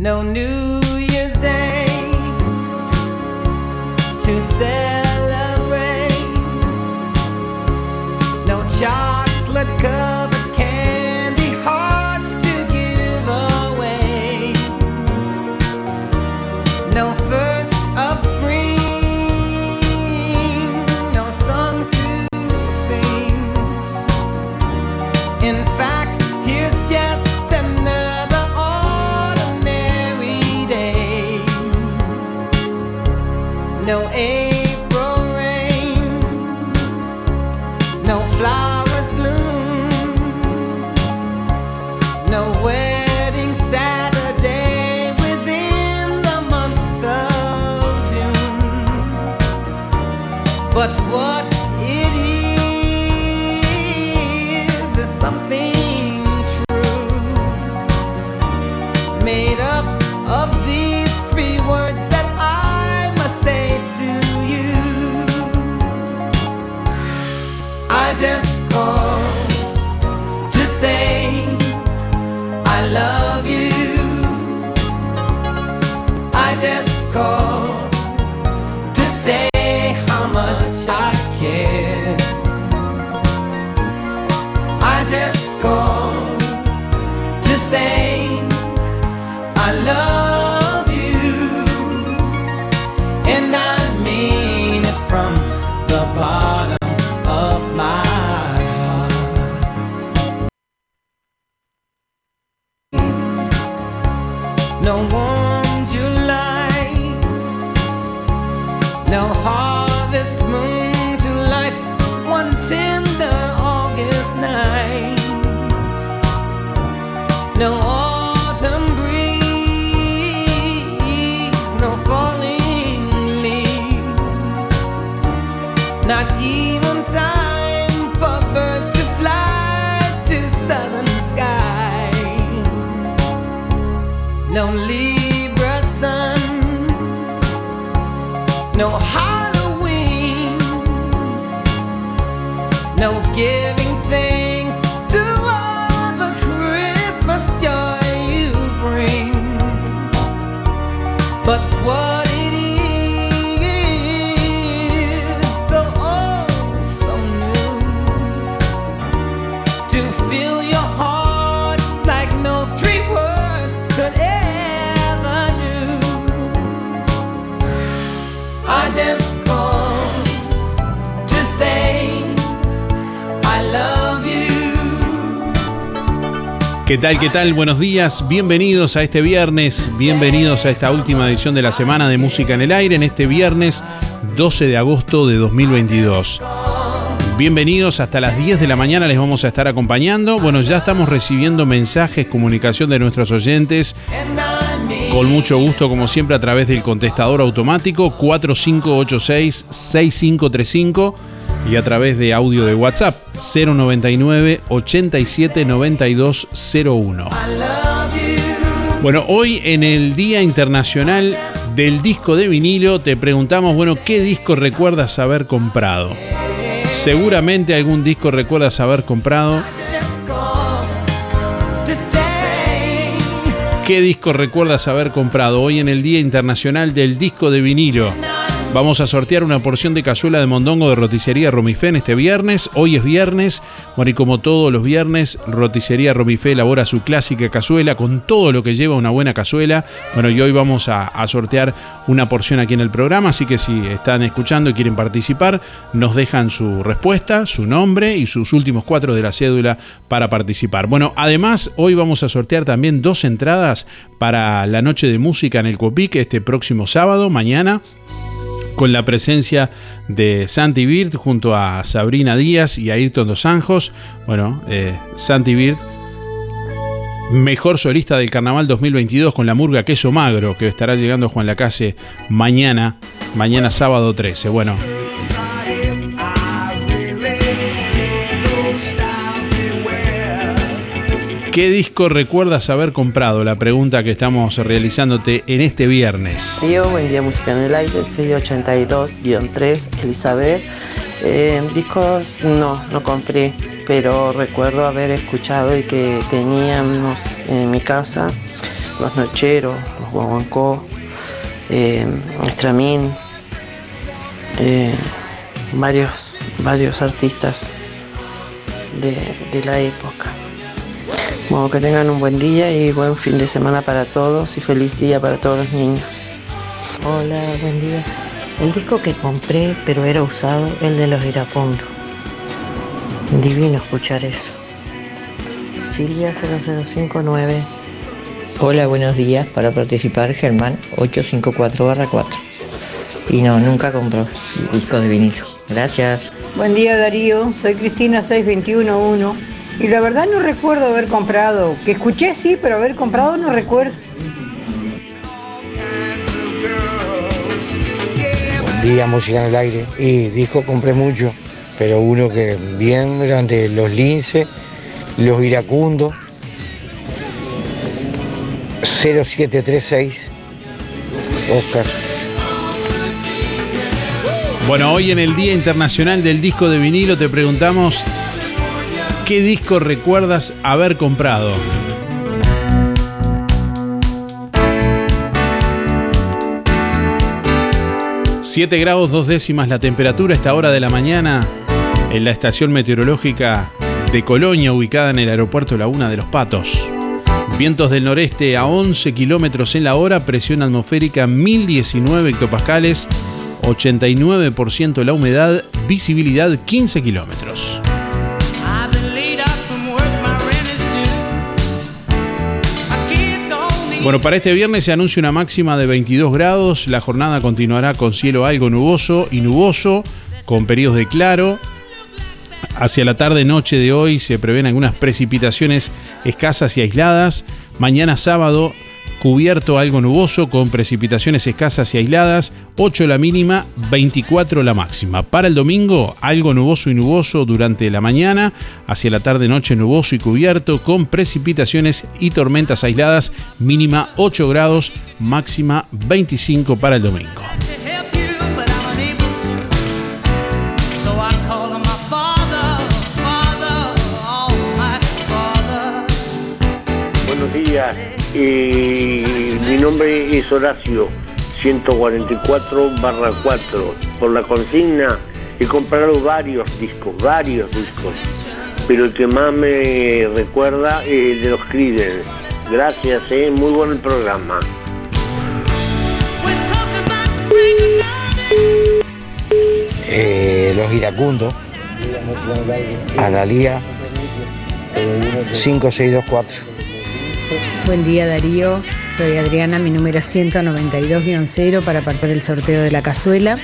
No New no giving thanks ¿Qué tal? ¿Qué tal? Buenos días, bienvenidos a este viernes, bienvenidos a esta última edición de la semana de Música en el Aire, en este viernes 12 de agosto de 2022. Bienvenidos, hasta las 10 de la mañana les vamos a estar acompañando. Bueno, ya estamos recibiendo mensajes, comunicación de nuestros oyentes. Con mucho gusto, como siempre, a través del contestador automático 4586-6535 y a través de audio de WhatsApp 099 87 9201. Bueno, hoy en el Día Internacional del Disco de Vinilo te preguntamos, bueno, ¿qué disco recuerdas haber comprado? Seguramente algún disco recuerdas haber comprado. ¿Qué disco recuerdas haber comprado hoy en el Día Internacional del Disco de Vinilo? Vamos a sortear una porción de cazuela de mondongo de roticería Romifén este viernes. Hoy es viernes. Bueno, y como todos los viernes, roticería Romifé elabora su clásica cazuela con todo lo que lleva una buena cazuela. Bueno, y hoy vamos a, a sortear una porción aquí en el programa. Así que si están escuchando y quieren participar, nos dejan su respuesta, su nombre y sus últimos cuatro de la cédula para participar. Bueno, además, hoy vamos a sortear también dos entradas para la noche de música en el Copic este próximo sábado, mañana con la presencia de Santi Bird junto a Sabrina Díaz y Ayrton Dos Anjos. Bueno, eh, Santi mejor solista del Carnaval 2022 con la murga Queso Magro, que estará llegando Juan Lacase mañana, mañana sábado 13. Bueno. ¿Qué disco recuerdas haber comprado? La pregunta que estamos realizándote en este viernes. Yo, buen día, música en el aire, 682-3, Elizabeth. Eh, discos no, no compré, pero recuerdo haber escuchado y que teníamos en mi casa los Nocheros, los Guaguancó, eh, Estramín, eh, varios, varios artistas de, de la época. Bueno, que tengan un buen día y buen fin de semana para todos y feliz día para todos los niños. Hola, buen día. El disco que compré, pero era usado, el de los iracundos. Divino escuchar eso. Silvia 0059. Hola, buenos días. Para participar, Germán 854-4. Y no, nunca compró discos de vinilo. Gracias. Buen día Darío, soy Cristina 6211 y la verdad no recuerdo haber comprado, que escuché sí, pero haber comprado no recuerdo. Buen día, música en el aire. Y disco compré mucho, pero uno que bien eran de los Lince, los Iracundos, 0736, Oscar. Bueno, hoy en el Día Internacional del Disco de Vinilo te preguntamos ¿Qué disco recuerdas haber comprado? Siete grados dos décimas la temperatura a esta hora de la mañana en la estación meteorológica de Colonia ubicada en el aeropuerto Laguna de los Patos. Vientos del noreste a 11 kilómetros en la hora, presión atmosférica 1019 hectopascales, 89% la humedad, visibilidad 15 kilómetros. Bueno, para este viernes se anuncia una máxima de 22 grados. La jornada continuará con cielo algo nuboso y nuboso, con periodos de claro. Hacia la tarde-noche de hoy se prevén algunas precipitaciones escasas y aisladas. Mañana sábado cubierto algo nuboso con precipitaciones escasas y aisladas, 8 la mínima, 24 la máxima. Para el domingo, algo nuboso y nuboso durante la mañana, hacia la tarde noche nuboso y cubierto con precipitaciones y tormentas aisladas, mínima 8 grados, máxima 25 para el domingo. Buenos días. Mi nombre es Horacio, 144 barra 4. Por la consigna he comprado varios discos, varios discos, pero el que más me recuerda es el de los Creedence. Gracias, eh, muy bueno el programa. Eh, los iracundos, Analía 5624. Buen día Darío, soy Adriana, mi número es 192-0 para parte del sorteo de la cazuela.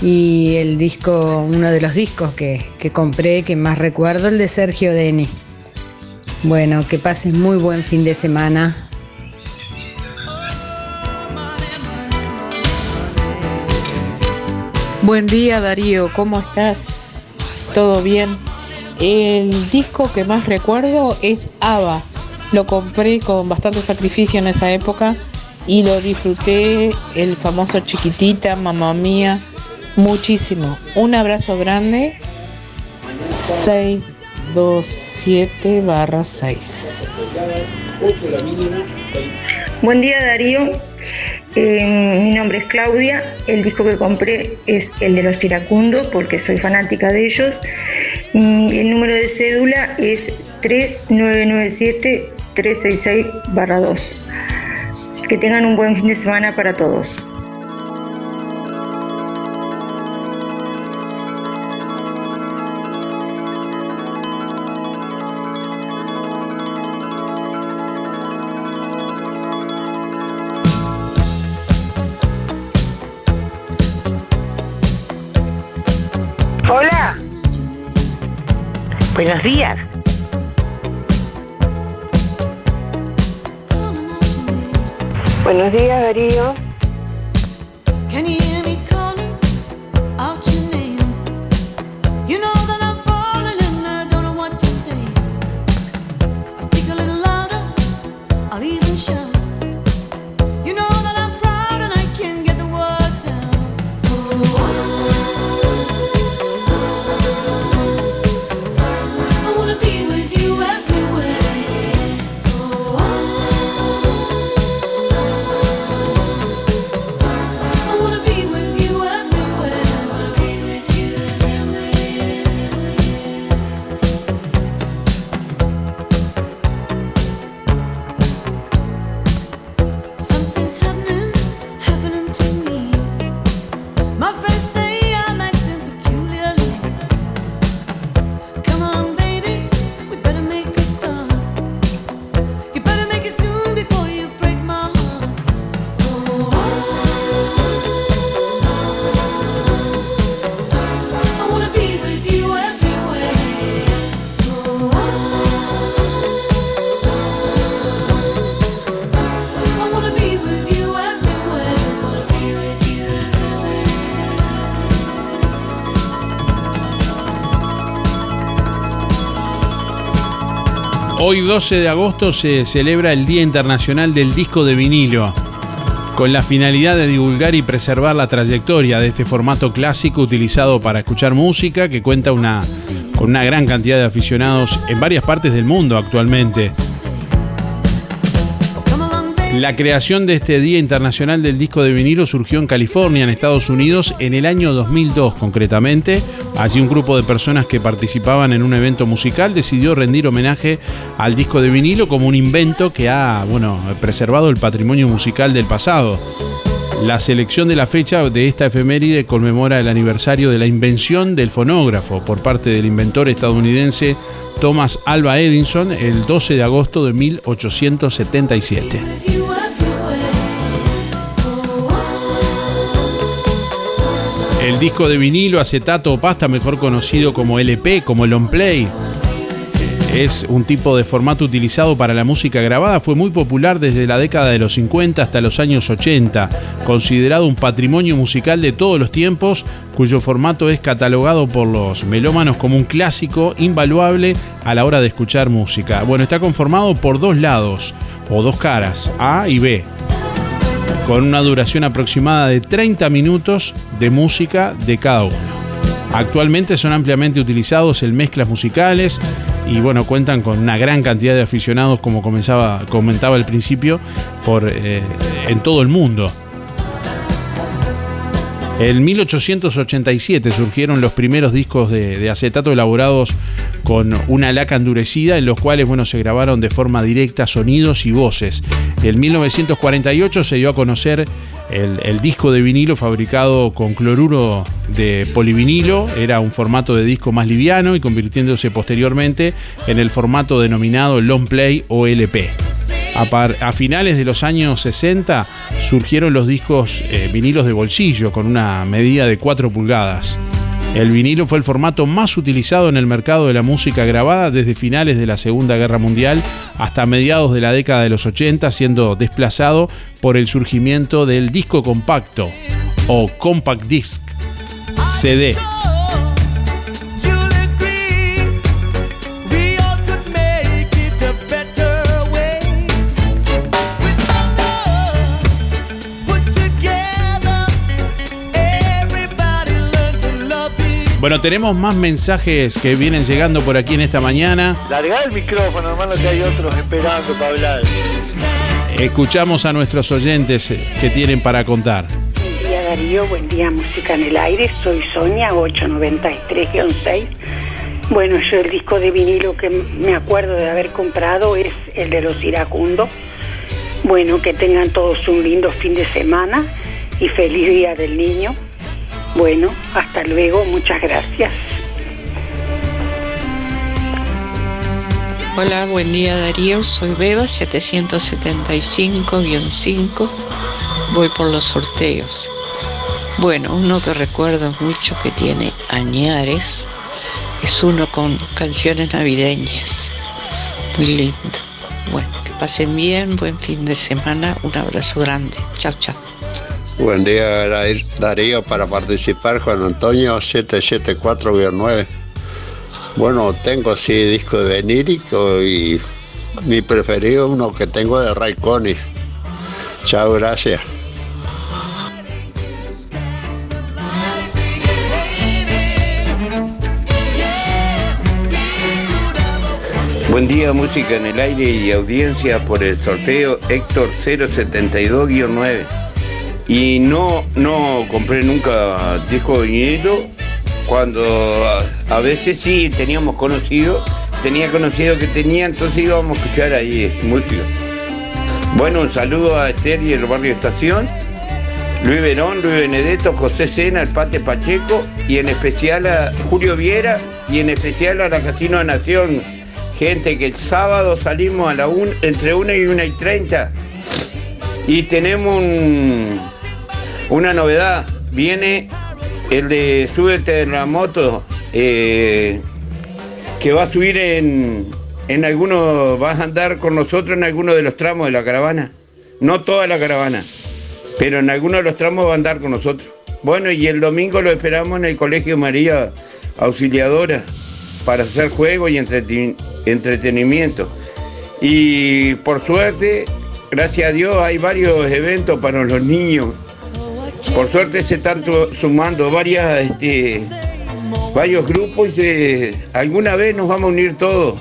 Y el disco, uno de los discos que, que compré, que más recuerdo, el de Sergio Deni. Bueno, que pases muy buen fin de semana. Buen día Darío, ¿cómo estás? ¿Todo bien? El disco que más recuerdo es ABBA. Lo compré con bastante sacrificio en esa época y lo disfruté, el famoso chiquitita, mamá mía, muchísimo. Un abrazo grande, 627 barra 6. Buen día Darío, Eh, mi nombre es Claudia, el disco que compré es el de los iracundos porque soy fanática de ellos. Y el número de cédula es 366-2. Que tengan un buen fin de semana para todos. Hola. Buenos días. Buenos días, Darío. Hoy 12 de agosto se celebra el Día Internacional del Disco de Vinilo, con la finalidad de divulgar y preservar la trayectoria de este formato clásico utilizado para escuchar música que cuenta una, con una gran cantidad de aficionados en varias partes del mundo actualmente. La creación de este Día Internacional del Disco de Vinilo surgió en California, en Estados Unidos, en el año 2002 concretamente. Allí un grupo de personas que participaban en un evento musical decidió rendir homenaje al disco de vinilo como un invento que ha bueno, preservado el patrimonio musical del pasado. La selección de la fecha de esta efeméride conmemora el aniversario de la invención del fonógrafo por parte del inventor estadounidense Thomas Alva Edison el 12 de agosto de 1877. Disco de vinilo, acetato o pasta, mejor conocido como LP, como long play, es un tipo de formato utilizado para la música grabada, fue muy popular desde la década de los 50 hasta los años 80, considerado un patrimonio musical de todos los tiempos, cuyo formato es catalogado por los melómanos como un clásico invaluable a la hora de escuchar música. Bueno, está conformado por dos lados o dos caras, A y B, con una duración aproximada de 30 minutos de música de cada uno. Actualmente son ampliamente utilizados en mezclas musicales y bueno, cuentan con una gran cantidad de aficionados, como comenzaba, comentaba al principio, por, eh, en todo el mundo. En 1887 surgieron los primeros discos de, acetato elaborados con una laca endurecida en los cuales bueno, se grabaron de forma directa sonidos y voces. En 1948 se dio a conocer el, el, disco de vinilo fabricado con cloruro de polivinilo, era un formato de disco más liviano y convirtiéndose posteriormente en el formato denominado long play o LP. A, finales de los años 60 surgieron los discos eh, vinilos de bolsillo con una medida de 4 pulgadas. El vinilo fue el formato más utilizado en el mercado de la música grabada desde finales de la Segunda Guerra Mundial hasta mediados de la década de los 80, siendo desplazado por el surgimiento del disco compacto o compact disc, CD. Bueno, tenemos más mensajes que vienen llegando por aquí en esta mañana. Larga el micrófono, hermano, que hay otros esperando para hablar. Escuchamos a nuestros oyentes que tienen para contar. Buen día Darío, buen día Música en el Aire, soy Sonia 893-6. Bueno, yo el disco de vinilo que me acuerdo de haber comprado es el de los iracundos. Bueno, que tengan todos un lindo fin de semana y feliz día del niño. Bueno, hasta luego, muchas gracias. Hola, buen día Darío, soy Beba 775-5, voy por los sorteos. Bueno, uno que recuerdo mucho que tiene Añares Es uno con canciones navideñas. Muy lindo. Bueno, que pasen bien, buen fin de semana. Un abrazo grande. Chao, chao. Buen día, Darío, para participar Juan Antonio 774-9. Bueno, tengo sí disco de venírico y mi preferido uno que tengo de Ray Conniff. Chao, gracias. Buen día, música en el aire y audiencia por el sorteo Héctor 072-9. Y no, no compré nunca disco de vinilo. Cuando a, veces sí teníamos conocido, tenía conocido que tenía, entonces íbamos a escuchar ahí música. Bueno, un saludo a Esther y el barrio Estación, Luis Verón, Luis Benedetto, José Sena, el Pate Pacheco y en especial a Julio Viera y en especial a la Casino de Nación. Gente que el sábado salimos a la un, entre 1 y 1 y 30 y tenemos un- una novedad. Viene el de Súbete en la moto, eh, que va a subir en, en algunos, vas a andar con nosotros en algunos de los tramos de la caravana. No toda la caravana, pero en algunos de los tramos va a andar con nosotros. Bueno, y el domingo lo esperamos en el Colegio María Auxiliadora para hacer juego y entreten- entretenimiento. Y por suerte, gracias a Dios, hay varios eventos para los niños. Por suerte se están sumando varias, este, varios grupos y alguna vez nos vamos a unir todos.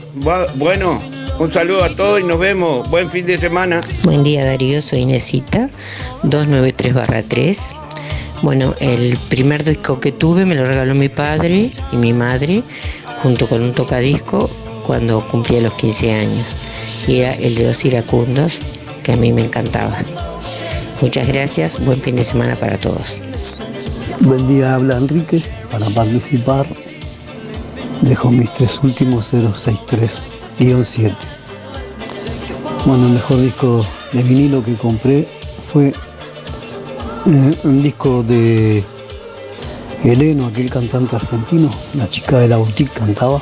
Bueno, un saludo a todos y nos vemos. Buen fin de semana. Buen día Darío, soy Inesita, 293-3. Bueno, el primer disco que tuve me lo regaló mi padre y mi madre junto con un tocadisco cuando cumplía los 15 años. Y era el de los iracundos, que a mí me encantaba. Muchas gracias, buen fin de semana para todos. Buen día, habla Enrique. Para participar, dejo mis tres últimos 063-7. Bueno, el mejor disco de vinilo que compré fue eh, un disco de Heleno, aquel cantante argentino, la chica de la boutique cantaba.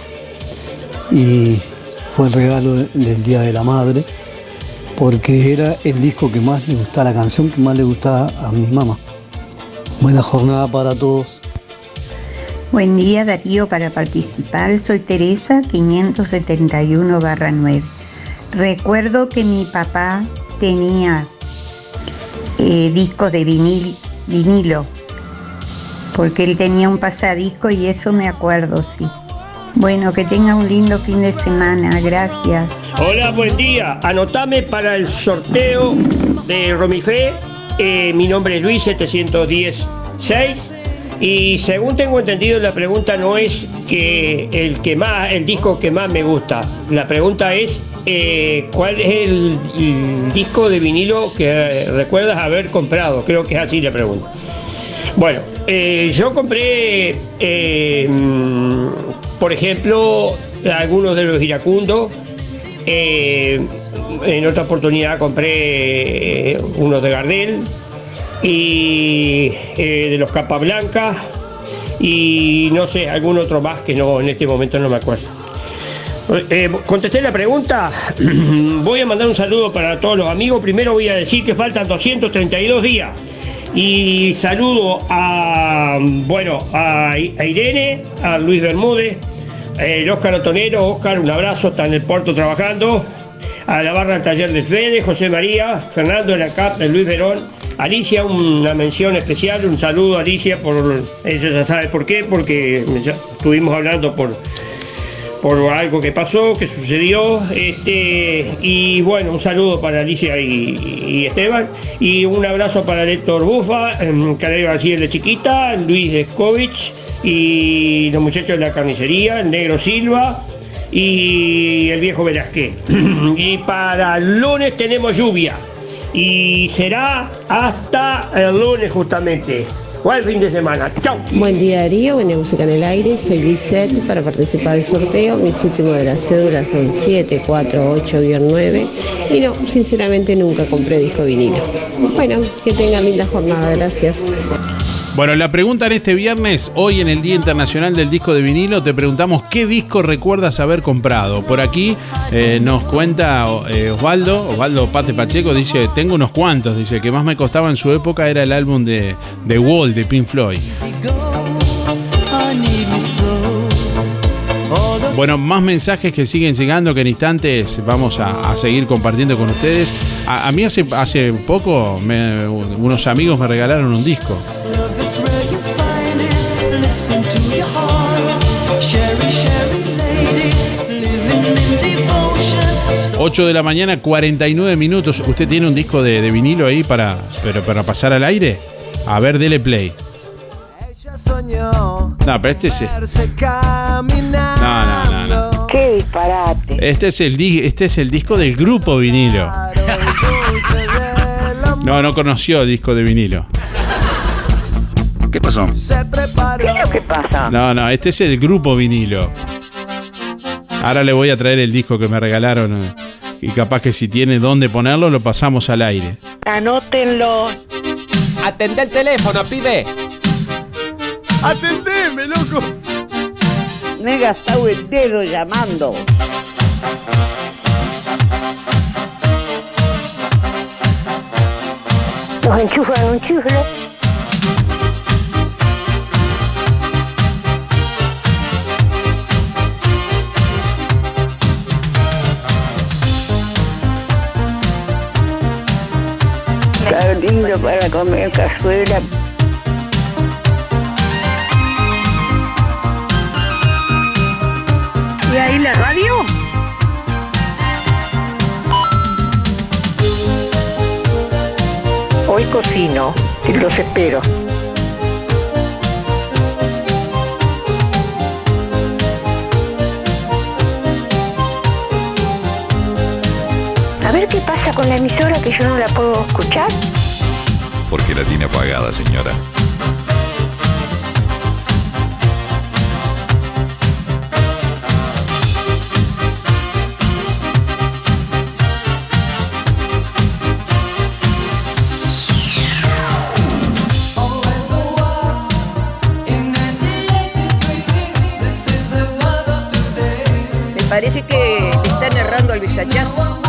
Y fue el regalo de- del Día de la Madre, porque era el disco que más le gustaba, la canción que más le gustaba a mi mamá. Buena jornada para todos. Buen día Darío, para participar soy Teresa 571-9. Recuerdo que mi papá tenía eh, discos de vinil, vinilo, porque él tenía un pasadisco y eso me acuerdo, sí. Bueno, que tenga un lindo fin de semana, gracias. Hola, buen día. Anotame para el sorteo de Romifé. Eh, mi nombre es Luis 716. Y según tengo entendido, la pregunta no es que el que más, el disco que más me gusta. La pregunta es eh, cuál es el, disco de vinilo que recuerdas haber comprado. Creo que es así la pregunta. Bueno, eh, yo compré, mm, por ejemplo, algunos de los iracundos. Eh, en otra oportunidad compré eh, unos de Gardel y eh, de los Capa Blanca y no sé, algún otro más que no en este momento no me acuerdo. Contesté la pregunta. voy a mandar un saludo para todos los amigos. Primero voy a decir que faltan 232 días. Y saludo a, bueno, a Irene, a Luis Bermúdez, el Óscar Otonero. Óscar, un abrazo, está en el puerto trabajando. A la barra del taller de Fede, José María, Fernando de la CAP, Luis Verón. Alicia, una mención especial, un saludo a Alicia por, ella ya sabe por qué, porque estuvimos hablando por, por algo que pasó, que sucedió. Este, y bueno, un saludo para Alicia y, Esteban. Y un abrazo para Héctor Bufa, Caleb García de Chiquita, Luis Escovich y los muchachos de la carnicería, el Negro Silva y el viejo Velázquez. y para el lunes tenemos lluvia. Y será hasta el lunes justamente. Buen fin de semana. Chau. Buen día Darío, buen día Música en el Aire, soy Lisette para participar del sorteo, mis últimos de la cédula son 748-9 y no, sinceramente nunca compré disco vinilo. Bueno, que tengan linda jornada, gracias. Bueno, la pregunta en este viernes, hoy en el Día Internacional del Disco de Vinilo, te preguntamos qué disco recuerdas haber comprado. Por aquí eh, nos cuenta eh, Osvaldo, Osvaldo Pate Pacheco, dice, tengo unos cuantos, dice, que más me costaba en su época era el álbum de, de Wall, de Pink Floyd. Bueno, más mensajes que siguen llegando que en instantes vamos a, seguir compartiendo con ustedes. A, mí hace, hace poco unos amigos me regalaron un disco. 8 de la mañana, 49 minutos. ¿Usted tiene un disco de, de vinilo ahí para, pero para pasar al aire? A ver, dele play. No, pero este es. No, no, no, no. Qué disparate. Este es el, este es el disco del grupo vinilo. No, no conoció el disco de vinilo. ¿Qué pasó? ¿Qué es lo que pasa? No, no, este es el grupo vinilo. Ahora le voy a traer el disco que me regalaron. eh, Y capaz que si tiene dónde ponerlo, lo pasamos al aire. Anótenlo. Atendé el teléfono, pibe. Atendeme, loco. Me he gastado el dedo llamando. Nos enchufan un chifle. Lindo para comer cazuela. ¿Y ahí la radio? Hoy cocino y los espero. A ver qué pasa con la emisora que yo no la puedo escuchar. Porque la tiene apagada, señora. Me parece que están errando al vistachazo.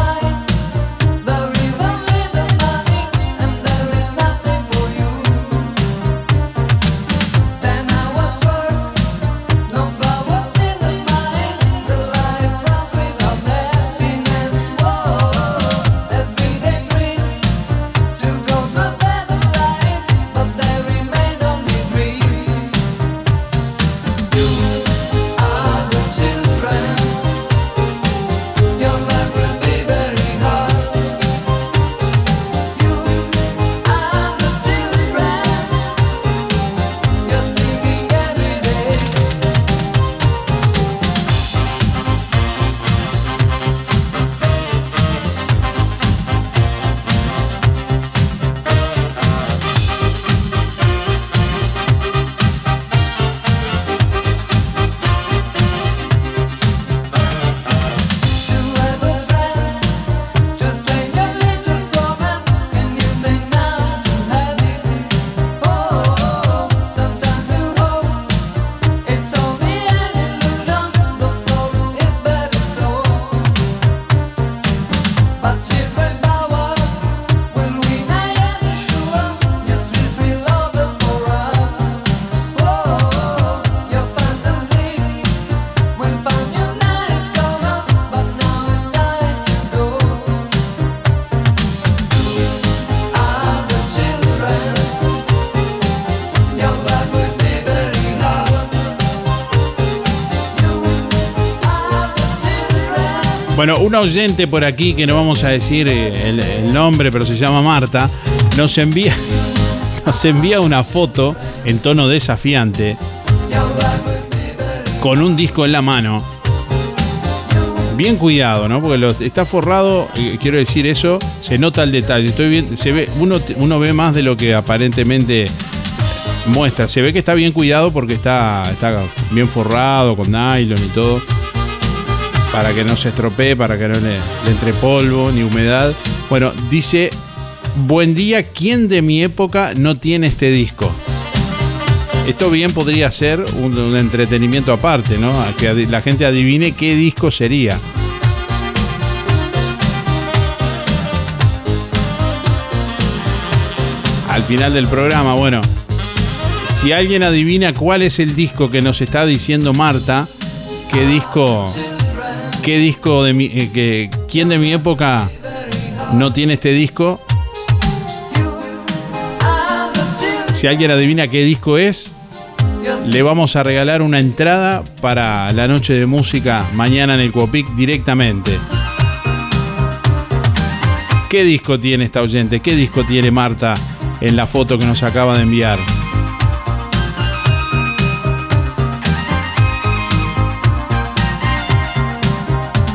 Bueno, un oyente por aquí, que no vamos a decir eh, el, nombre, pero se llama Marta, nos envía, nos envía una foto en tono desafiante con un disco en la mano. Bien cuidado, ¿no? Porque lo- está forrado, eh, quiero decir eso, se nota el detalle. Estoy bien, se ve, uno, uno ve más de lo que aparentemente muestra. Se ve que está bien cuidado porque está, está bien forrado con nylon y todo para que no se estropee, para que no le, entre polvo ni humedad. Bueno, dice, buen día, ¿quién de mi época no tiene este disco? Esto bien podría ser un, un entretenimiento aparte, ¿no? A que la gente adivine qué disco sería. Al final del programa, bueno, si alguien adivina cuál es el disco que nos está diciendo Marta, qué disco, qué disco de mi, eh, que, quién de mi época no tiene este disco, si alguien adivina qué disco es, le vamos a regalar una entrada para la noche de música mañana en el Copic directamente. ¿Qué disco tiene esta oyente? ¿Qué disco tiene Marta en la foto que nos acaba de enviar?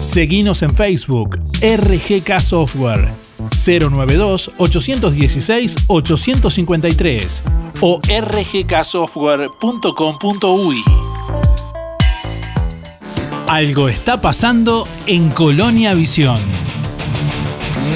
Seguinos en Facebook, RGK Software, 092-816-853 o rgksoftware.com.uy. Algo está pasando en Colonia Visión.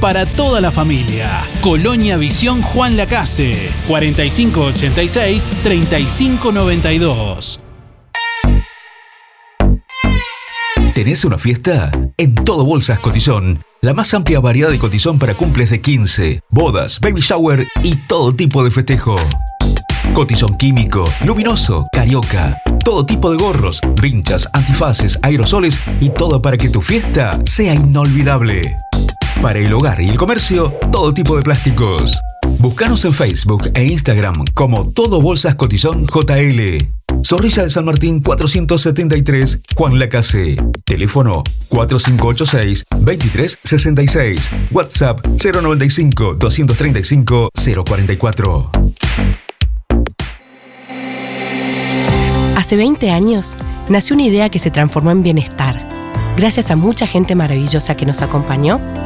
para toda la familia. Colonia Visión Juan Lacase, 4586-3592. ¿Tenés una fiesta? En Todo Bolsas Cotizón. La más amplia variedad de cotizón para cumples de 15, bodas, baby shower y todo tipo de festejo. Cotizón químico, luminoso, carioca. Todo tipo de gorros, vinchas, antifaces, aerosoles y todo para que tu fiesta sea inolvidable. Para el hogar y el comercio, todo tipo de plásticos. Búscanos en Facebook e Instagram como Todo Bolsas Cotizón JL. Zorrilla de San Martín 473, Juan Lacase. Teléfono 4586-2366. WhatsApp 095-235-044. Hace 20 años nació una idea que se transformó en bienestar, gracias a mucha gente maravillosa que nos acompañó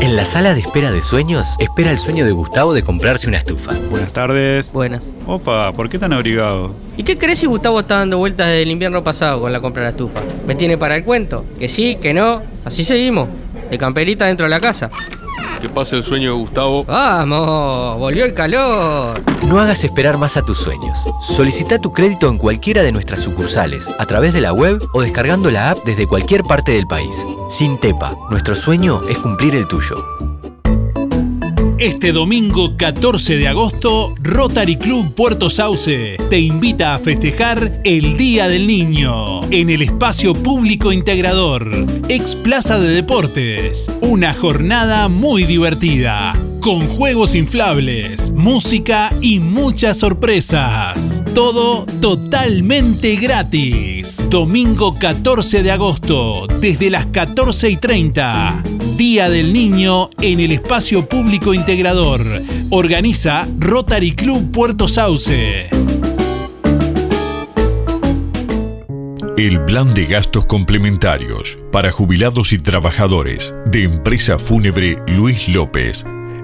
En la sala de espera de sueños, espera el sueño de Gustavo de comprarse una estufa. Buenas tardes. Buenas. Opa, ¿por qué tan abrigado? ¿Y qué crees si Gustavo está dando vueltas desde el invierno pasado con la compra de la estufa? ¿Me tiene para el cuento? Que sí, que no. Así seguimos. De camperita dentro de la casa. Que pase el sueño de Gustavo. ¡Vamos! ¡Volvió el calor! No hagas esperar más a tus sueños. Solicita tu crédito en cualquiera de nuestras sucursales, a través de la web o descargando la app desde cualquier parte del país. Sin Tepa, nuestro sueño es cumplir el tuyo. Este domingo 14 de agosto, Rotary Club Puerto Sauce te invita a festejar el Día del Niño en el espacio público integrador, ex Plaza de Deportes. Una jornada muy divertida, con juegos inflables, música y muchas sorpresas. Todo totalmente gratis. Domingo 14 de agosto, desde las 14 y 30. Día del Niño en el espacio público integrador. Organiza Rotary Club Puerto Sauce. El plan de gastos complementarios para jubilados y trabajadores de Empresa Fúnebre Luis López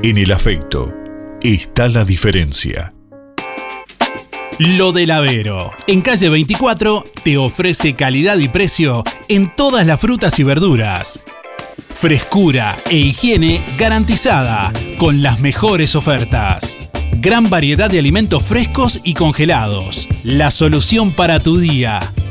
En el afecto está la diferencia. Lo del Avero. En calle 24 te ofrece calidad y precio en todas las frutas y verduras. Frescura e higiene garantizada con las mejores ofertas. Gran variedad de alimentos frescos y congelados. La solución para tu día.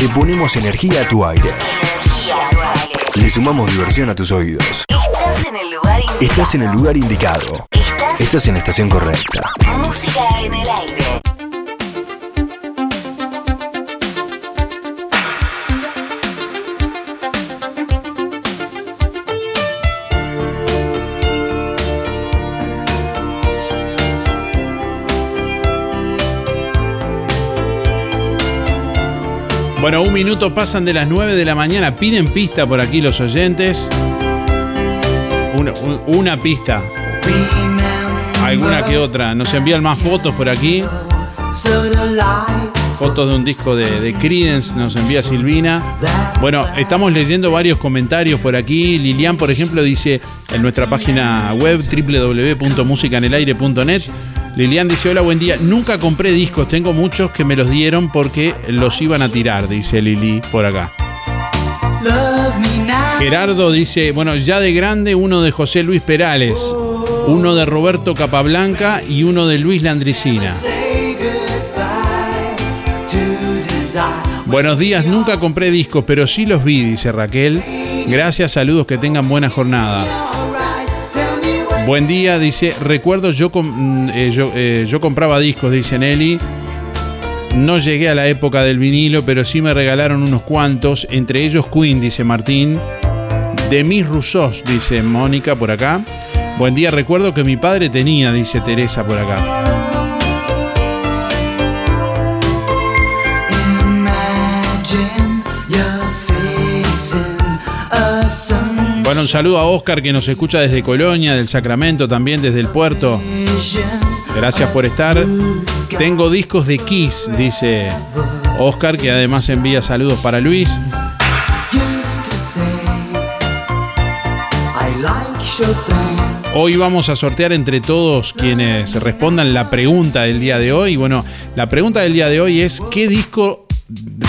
Le ponemos energía a tu aire. Le sumamos diversión a tus oídos. Estás en el lugar indicado. Estás en el lugar indicado. Estás- Estás en la estación correcta. Música en el aire. Bueno, un minuto pasan de las 9 de la mañana. Piden pista por aquí los oyentes. Una, un- una pista. Alguna que otra. Nos envían más fotos por aquí. Fotos de un disco de, de Creedence, nos envía Silvina. Bueno, estamos leyendo varios comentarios por aquí. Lilian, por ejemplo, dice en nuestra página web www.musicanelaire.net. Lilian dice, hola, buen día. Nunca compré discos, tengo muchos que me los dieron porque los iban a tirar, dice Lili por acá. Gerardo dice, bueno, ya de grande uno de José Luis Perales, uno de Roberto Capablanca y uno de Luis Landricina. Buenos días, nunca compré discos, pero sí los vi, dice Raquel. Gracias, saludos, que tengan buena jornada. Buen día, dice, recuerdo yo, com- mm, eh, yo, eh, yo compraba discos, dice Nelly. No llegué a la época del vinilo, pero sí me regalaron unos cuantos, entre ellos Queen, dice Martín. De mis Rousseau, dice Mónica por acá. Buen día, recuerdo que mi padre tenía, dice Teresa por acá. Un saludo a Oscar que nos escucha desde Colonia, del Sacramento, también desde el puerto. Gracias por estar. Tengo discos de Kiss, dice Oscar, que además envía saludos para Luis. Hoy vamos a sortear entre todos quienes respondan la pregunta del día de hoy. Bueno, la pregunta del día de hoy es ¿qué disco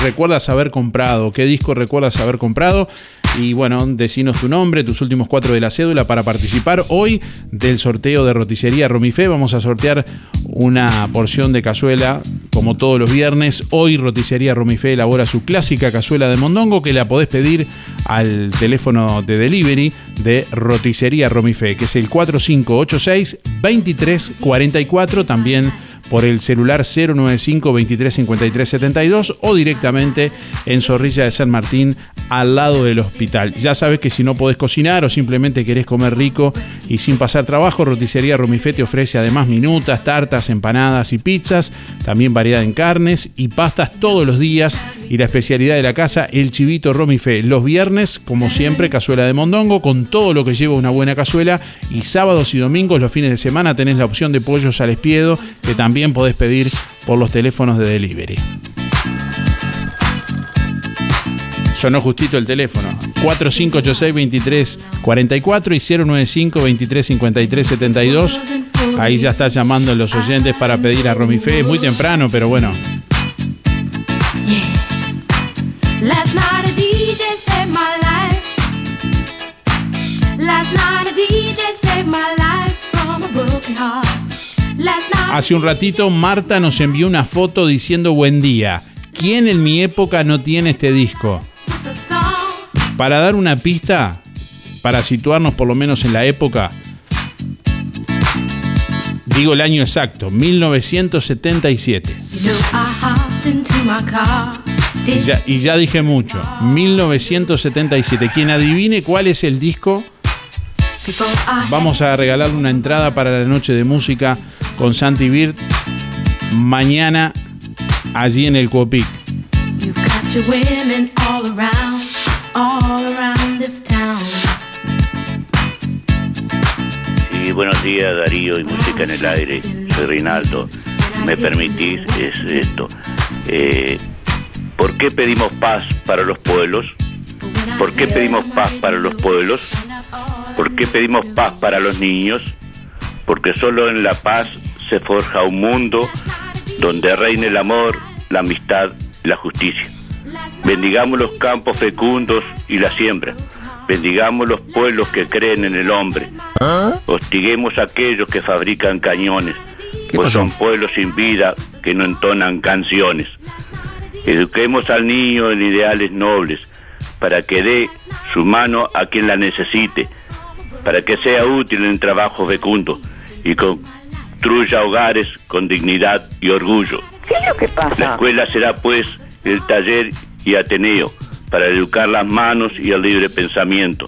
recuerdas haber comprado? ¿Qué disco recuerdas haber comprado? Y bueno, decinos tu nombre, tus últimos cuatro de la cédula para participar hoy del sorteo de roticería Romifé. Vamos a sortear una porción de cazuela como todos los viernes. Hoy roticería Romifé elabora su clásica cazuela de mondongo que la podés pedir al teléfono de delivery de roticería Romifé, que es el 4586 2344. También por el celular 095 23 53 72 o directamente en Zorrilla de San Martín al lado del hospital. Ya sabes que si no podés cocinar o simplemente querés comer rico y sin pasar trabajo, Roticería Romifé te ofrece además minutas, tartas, empanadas y pizzas, también variedad en carnes y pastas todos los días y la especialidad de la casa, el chivito Romifé. Los viernes, como siempre, cazuela de mondongo con todo lo que lleva una buena cazuela y sábados y domingos, los fines de semana, tenés la opción de pollos al espiedo que también podés pedir por los teléfonos de delivery. Sonó justito el teléfono. 4586-2344 y 095-2353-72. Ahí ya está llamando los oyentes para pedir a Romifé. Es muy temprano, pero bueno. Hace un ratito Marta nos envió una foto diciendo buen día. ¿Quién en mi época no tiene este disco? Para dar una pista, para situarnos por lo menos en la época, digo el año exacto, 1977. You know I hopped into my car. Y ya, y dije mucho, 1977. Quien adivine cuál es el disco, vamos a regalarle una entrada para la noche de música con Santi Bird mañana allí en el Copic. Sí, buenos días Darío y Música en el Aire. Soy Reinaldo. Si me permitís, es esto. Eh, ¿Por qué pedimos paz para los pueblos? ¿Por qué pedimos paz para los pueblos? ¿Por qué pedimos paz para los niños? Porque solo en la paz se forja un mundo donde reine el amor, la amistad la justicia. Bendigamos los campos fecundos y la siembra. Bendigamos los pueblos que creen en el hombre. Hostiguemos a aquellos que fabrican cañones, pues son pueblos sin vida que no entonan canciones. Eduquemos al niño en ideales nobles, para que dé su mano a quien la necesite, para que sea útil en trabajo fecundo y construya hogares con dignidad y orgullo. ¿Qué es lo que La pasa? escuela será pues el taller y ateneo para educar las manos y el libre pensamiento,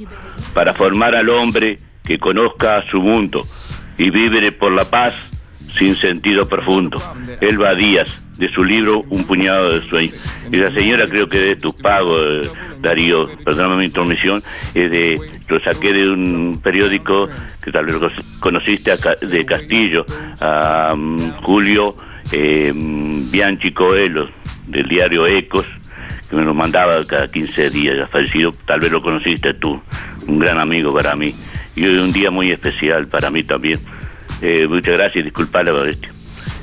para formar al hombre que conozca su mundo y vibre por la paz sin sentido profundo. Elba Díaz, de su libro Un puñado de sueños. Y la señora creo que de tus pagos, eh, Darío, perdóname mi intromisión, es de, lo saqué de un periódico que tal vez conociste, de Castillo, a mm, Julio eh, mm, Bianchi Coelho, del diario Ecos, que me lo mandaba cada 15 días, ya fallecido, tal vez lo conociste tú, un gran amigo para mí. Y hoy un día muy especial para mí también. Eh, muchas gracias y disculpa la molestia.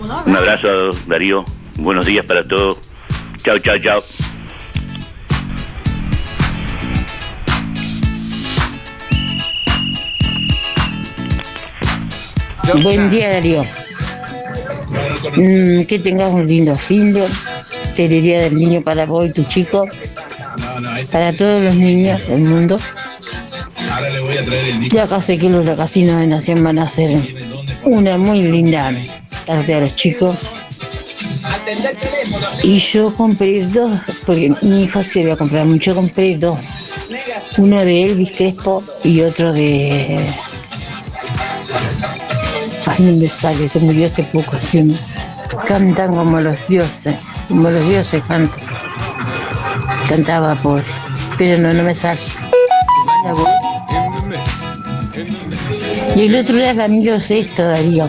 Un abrazo, Darío. Buenos días para todos. Chao, chao, chao. Buen día, Darío. Mm, que tengas un lindo fin de Día del Niño para vos y tu chico. Para todos los niños del mundo. Ya acá sé que los casinos de Nación van a hacer una muy linda tarde a los chicos. Y yo compré dos, porque mi hijo se iba a comprar mucho, compré dos. Uno de Elvis Crespo y otro de Ay, no me sale, se murió hace poco. sí. Cantan como los dioses, como los dioses cantan. Cantaba por, pero no, no me sale. Y el otro era Camilo Sexto, Darío,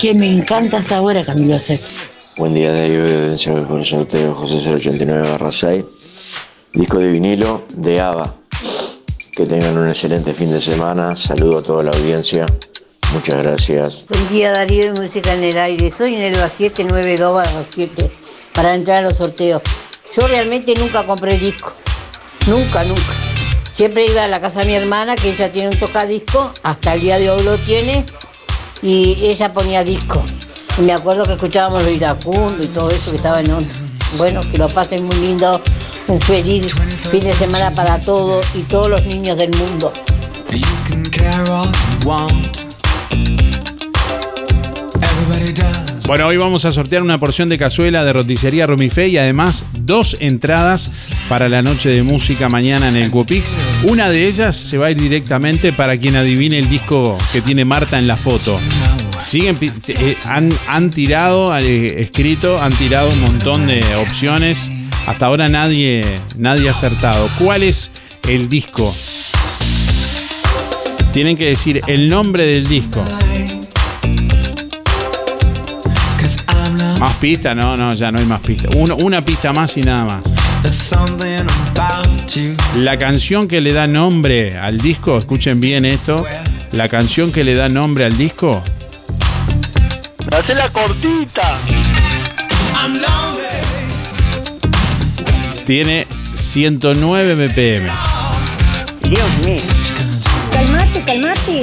que me encanta hasta ahora Camilo Sexto. Buen día, Darío. Evidencia por el sorteo José 089 6. Disco de vinilo de ABBA. Que tengan un excelente fin de semana. Saludo a toda la audiencia. Muchas gracias. Buen día Darío y Música en el Aire. Soy en el 792 para entrar a los sorteos. Yo realmente nunca compré disco. Nunca, nunca. Siempre iba a la casa de mi hermana, que ella tiene un tocadisco, hasta el día de hoy lo tiene, y ella ponía disco. Y me acuerdo que escuchábamos los iracundos y todo eso que estaba en onda. Bueno, que lo pasen muy lindo, un feliz fin de semana para todos y todos los niños del mundo. Bueno, hoy vamos a sortear una porción de cazuela de roticería Romifé y además dos entradas para la noche de música mañana en el Cuopic. Una de ellas se va a ir directamente para quien adivine el disco que tiene Marta en la foto. Siguen, eh, han, han tirado, eh, escrito, han tirado un montón de opciones. Hasta ahora nadie, nadie ha acertado. ¿Cuál es el disco? Tienen que decir el nombre del disco. ¿Más pista? No, no, ya no hay más pista. Uno- una pista más y nada más. La canción que le da nombre al disco, escuchen bien esto, la canción que le da nombre al disco Hace la cortita. I'm lonely. tiene 109 BPM. Dios mío. Calmate, calmate.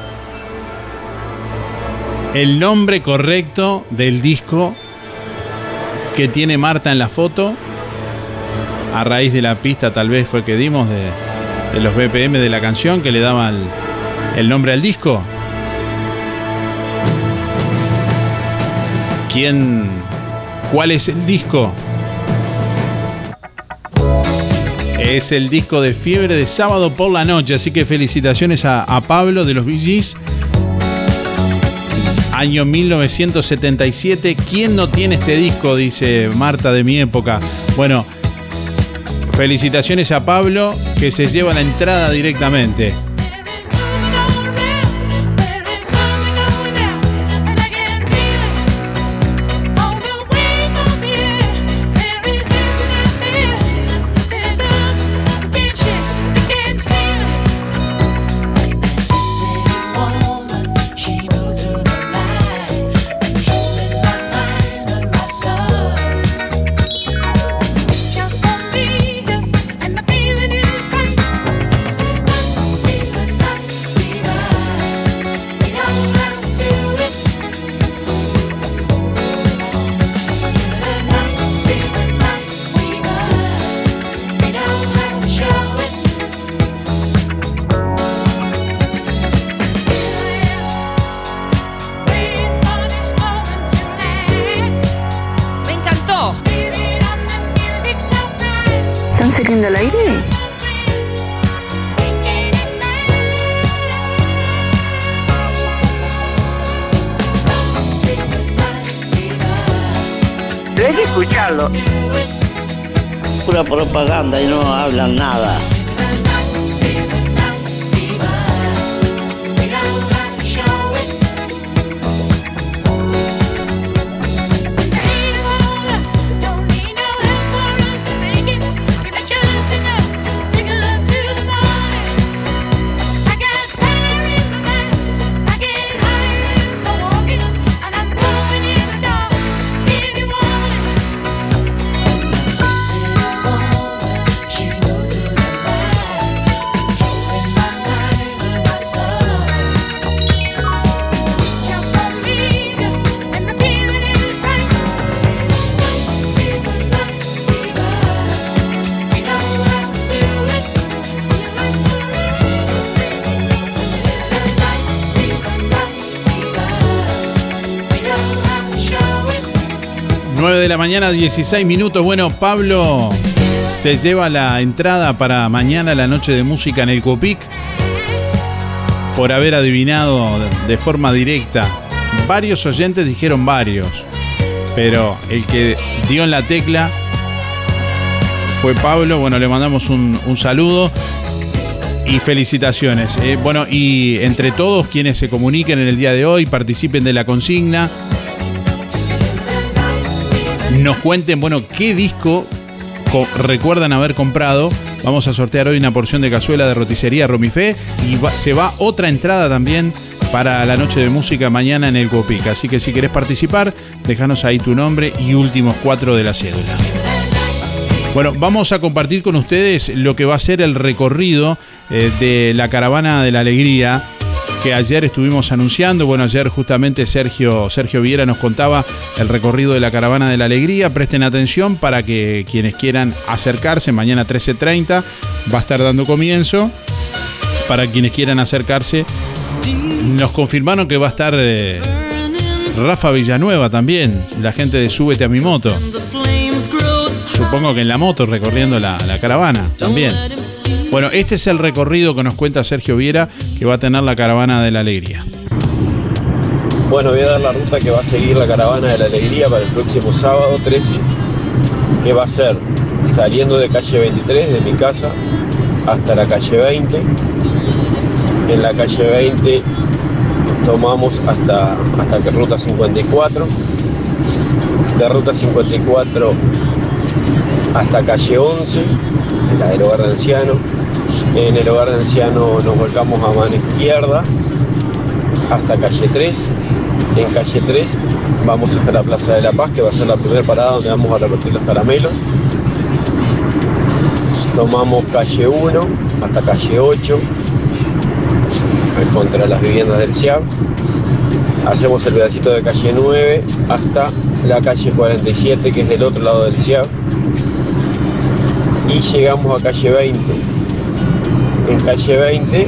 el nombre correcto del disco que tiene Marta en la foto. A raíz de la pista tal vez fue que dimos de, los BPM de la canción que le daba el, nombre al disco. ¿Quién? ¿Cuál es el disco? Es el disco de Fiebre de sábado por la noche, así que felicitaciones a, a Pablo de los VGs. Año 1977. ¿Quién no tiene este disco? Dice Marta de mi época. Bueno, Felicitaciones a Pablo que se lleva la entrada directamente. Propaganda y no hablan nada. La mañana, 16 minutos. Bueno, Pablo se lleva la entrada para mañana la noche de música en el Copic por haber adivinado de forma directa. Varios oyentes dijeron varios, pero el que dio en la tecla fue Pablo. Bueno, le mandamos un, saludo y felicitaciones. Eh, bueno, y entre todos quienes se comuniquen en el día de hoy, participen de la consigna, nos cuenten, bueno, qué disco co- recuerdan haber comprado. Vamos a sortear hoy una porción de cazuela de roticería Romifé y se va otra entrada también para la noche de música mañana en el Copic. Así que si querés participar, déjanos ahí tu nombre y últimos cuatro de la cédula. Bueno, vamos a compartir con ustedes lo que va a ser el recorrido eh, de la Caravana de la Alegría que ayer estuvimos anunciando. Bueno, ayer justamente Sergio, Sergio Viera nos contaba el recorrido de la Caravana de la Alegría. Presten atención para que quienes quieran acercarse, mañana 13.30 va a estar dando comienzo. Para quienes quieran acercarse, nos confirmaron que va a estar eh, Rafa Villanueva también, la gente de Súbete a mi moto. Supongo que en la moto recorriendo la, la caravana también. Bueno, este es el recorrido que nos cuenta Sergio Viera que va a tener la caravana de la alegría. Bueno, voy a dar la ruta que va a seguir la caravana de la alegría para el próximo sábado 13, que va a ser saliendo de calle 23 de mi casa hasta la calle 20. En la calle 20 tomamos hasta, hasta ruta 54. De ruta 54 hasta calle 11, la del hogar de anciano. En el hogar de anciano nos volcamos a mano izquierda hasta calle 3. En calle 3 vamos hasta la Plaza de la Paz, que va a ser la primera parada donde vamos a repartir los caramelos. Tomamos calle 1 hasta calle 8, contra las viviendas del CIAB. Hacemos el pedacito de calle 9 hasta la calle 47, que es del otro lado del CIAB. Y llegamos a calle 20. En calle 20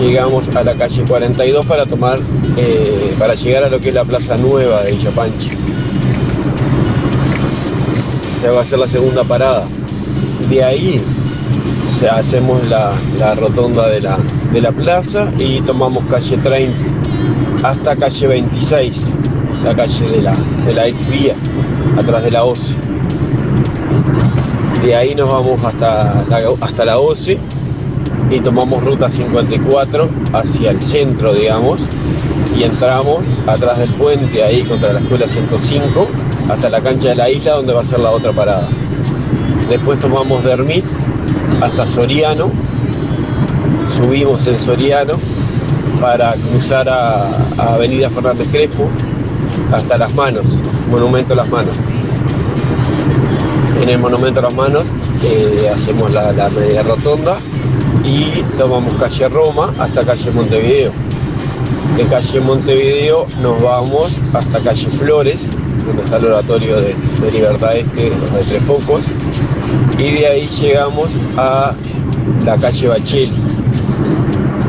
llegamos a la calle 42 para tomar, eh, para llegar a lo que es la plaza nueva de Villa Pancha. Se va a hacer la segunda parada. De ahí se- hacemos la, la rotonda de la, de la plaza y tomamos calle 30 hasta calle 26, la calle de la, de la ex vía, atrás de la OCE. De ahí nos vamos hasta la, hasta la OCE y tomamos ruta 54 hacia el centro, digamos, y entramos atrás del puente, ahí contra la escuela 105, hasta la cancha de la isla, donde va a ser la otra parada. Después tomamos Dermit hasta Soriano, subimos en Soriano para cruzar a, Avenida Fernández Crespo hasta Las Manos, Monumento Las Manos. En el Monumento a Las Manos eh, hacemos la, media rotonda y tomamos calle Roma hasta calle Montevideo. De calle Montevideo nos vamos hasta calle Flores, donde está el oratorio de, Libertad Este, de Tres Focos, y de ahí llegamos a la calle Bacheli.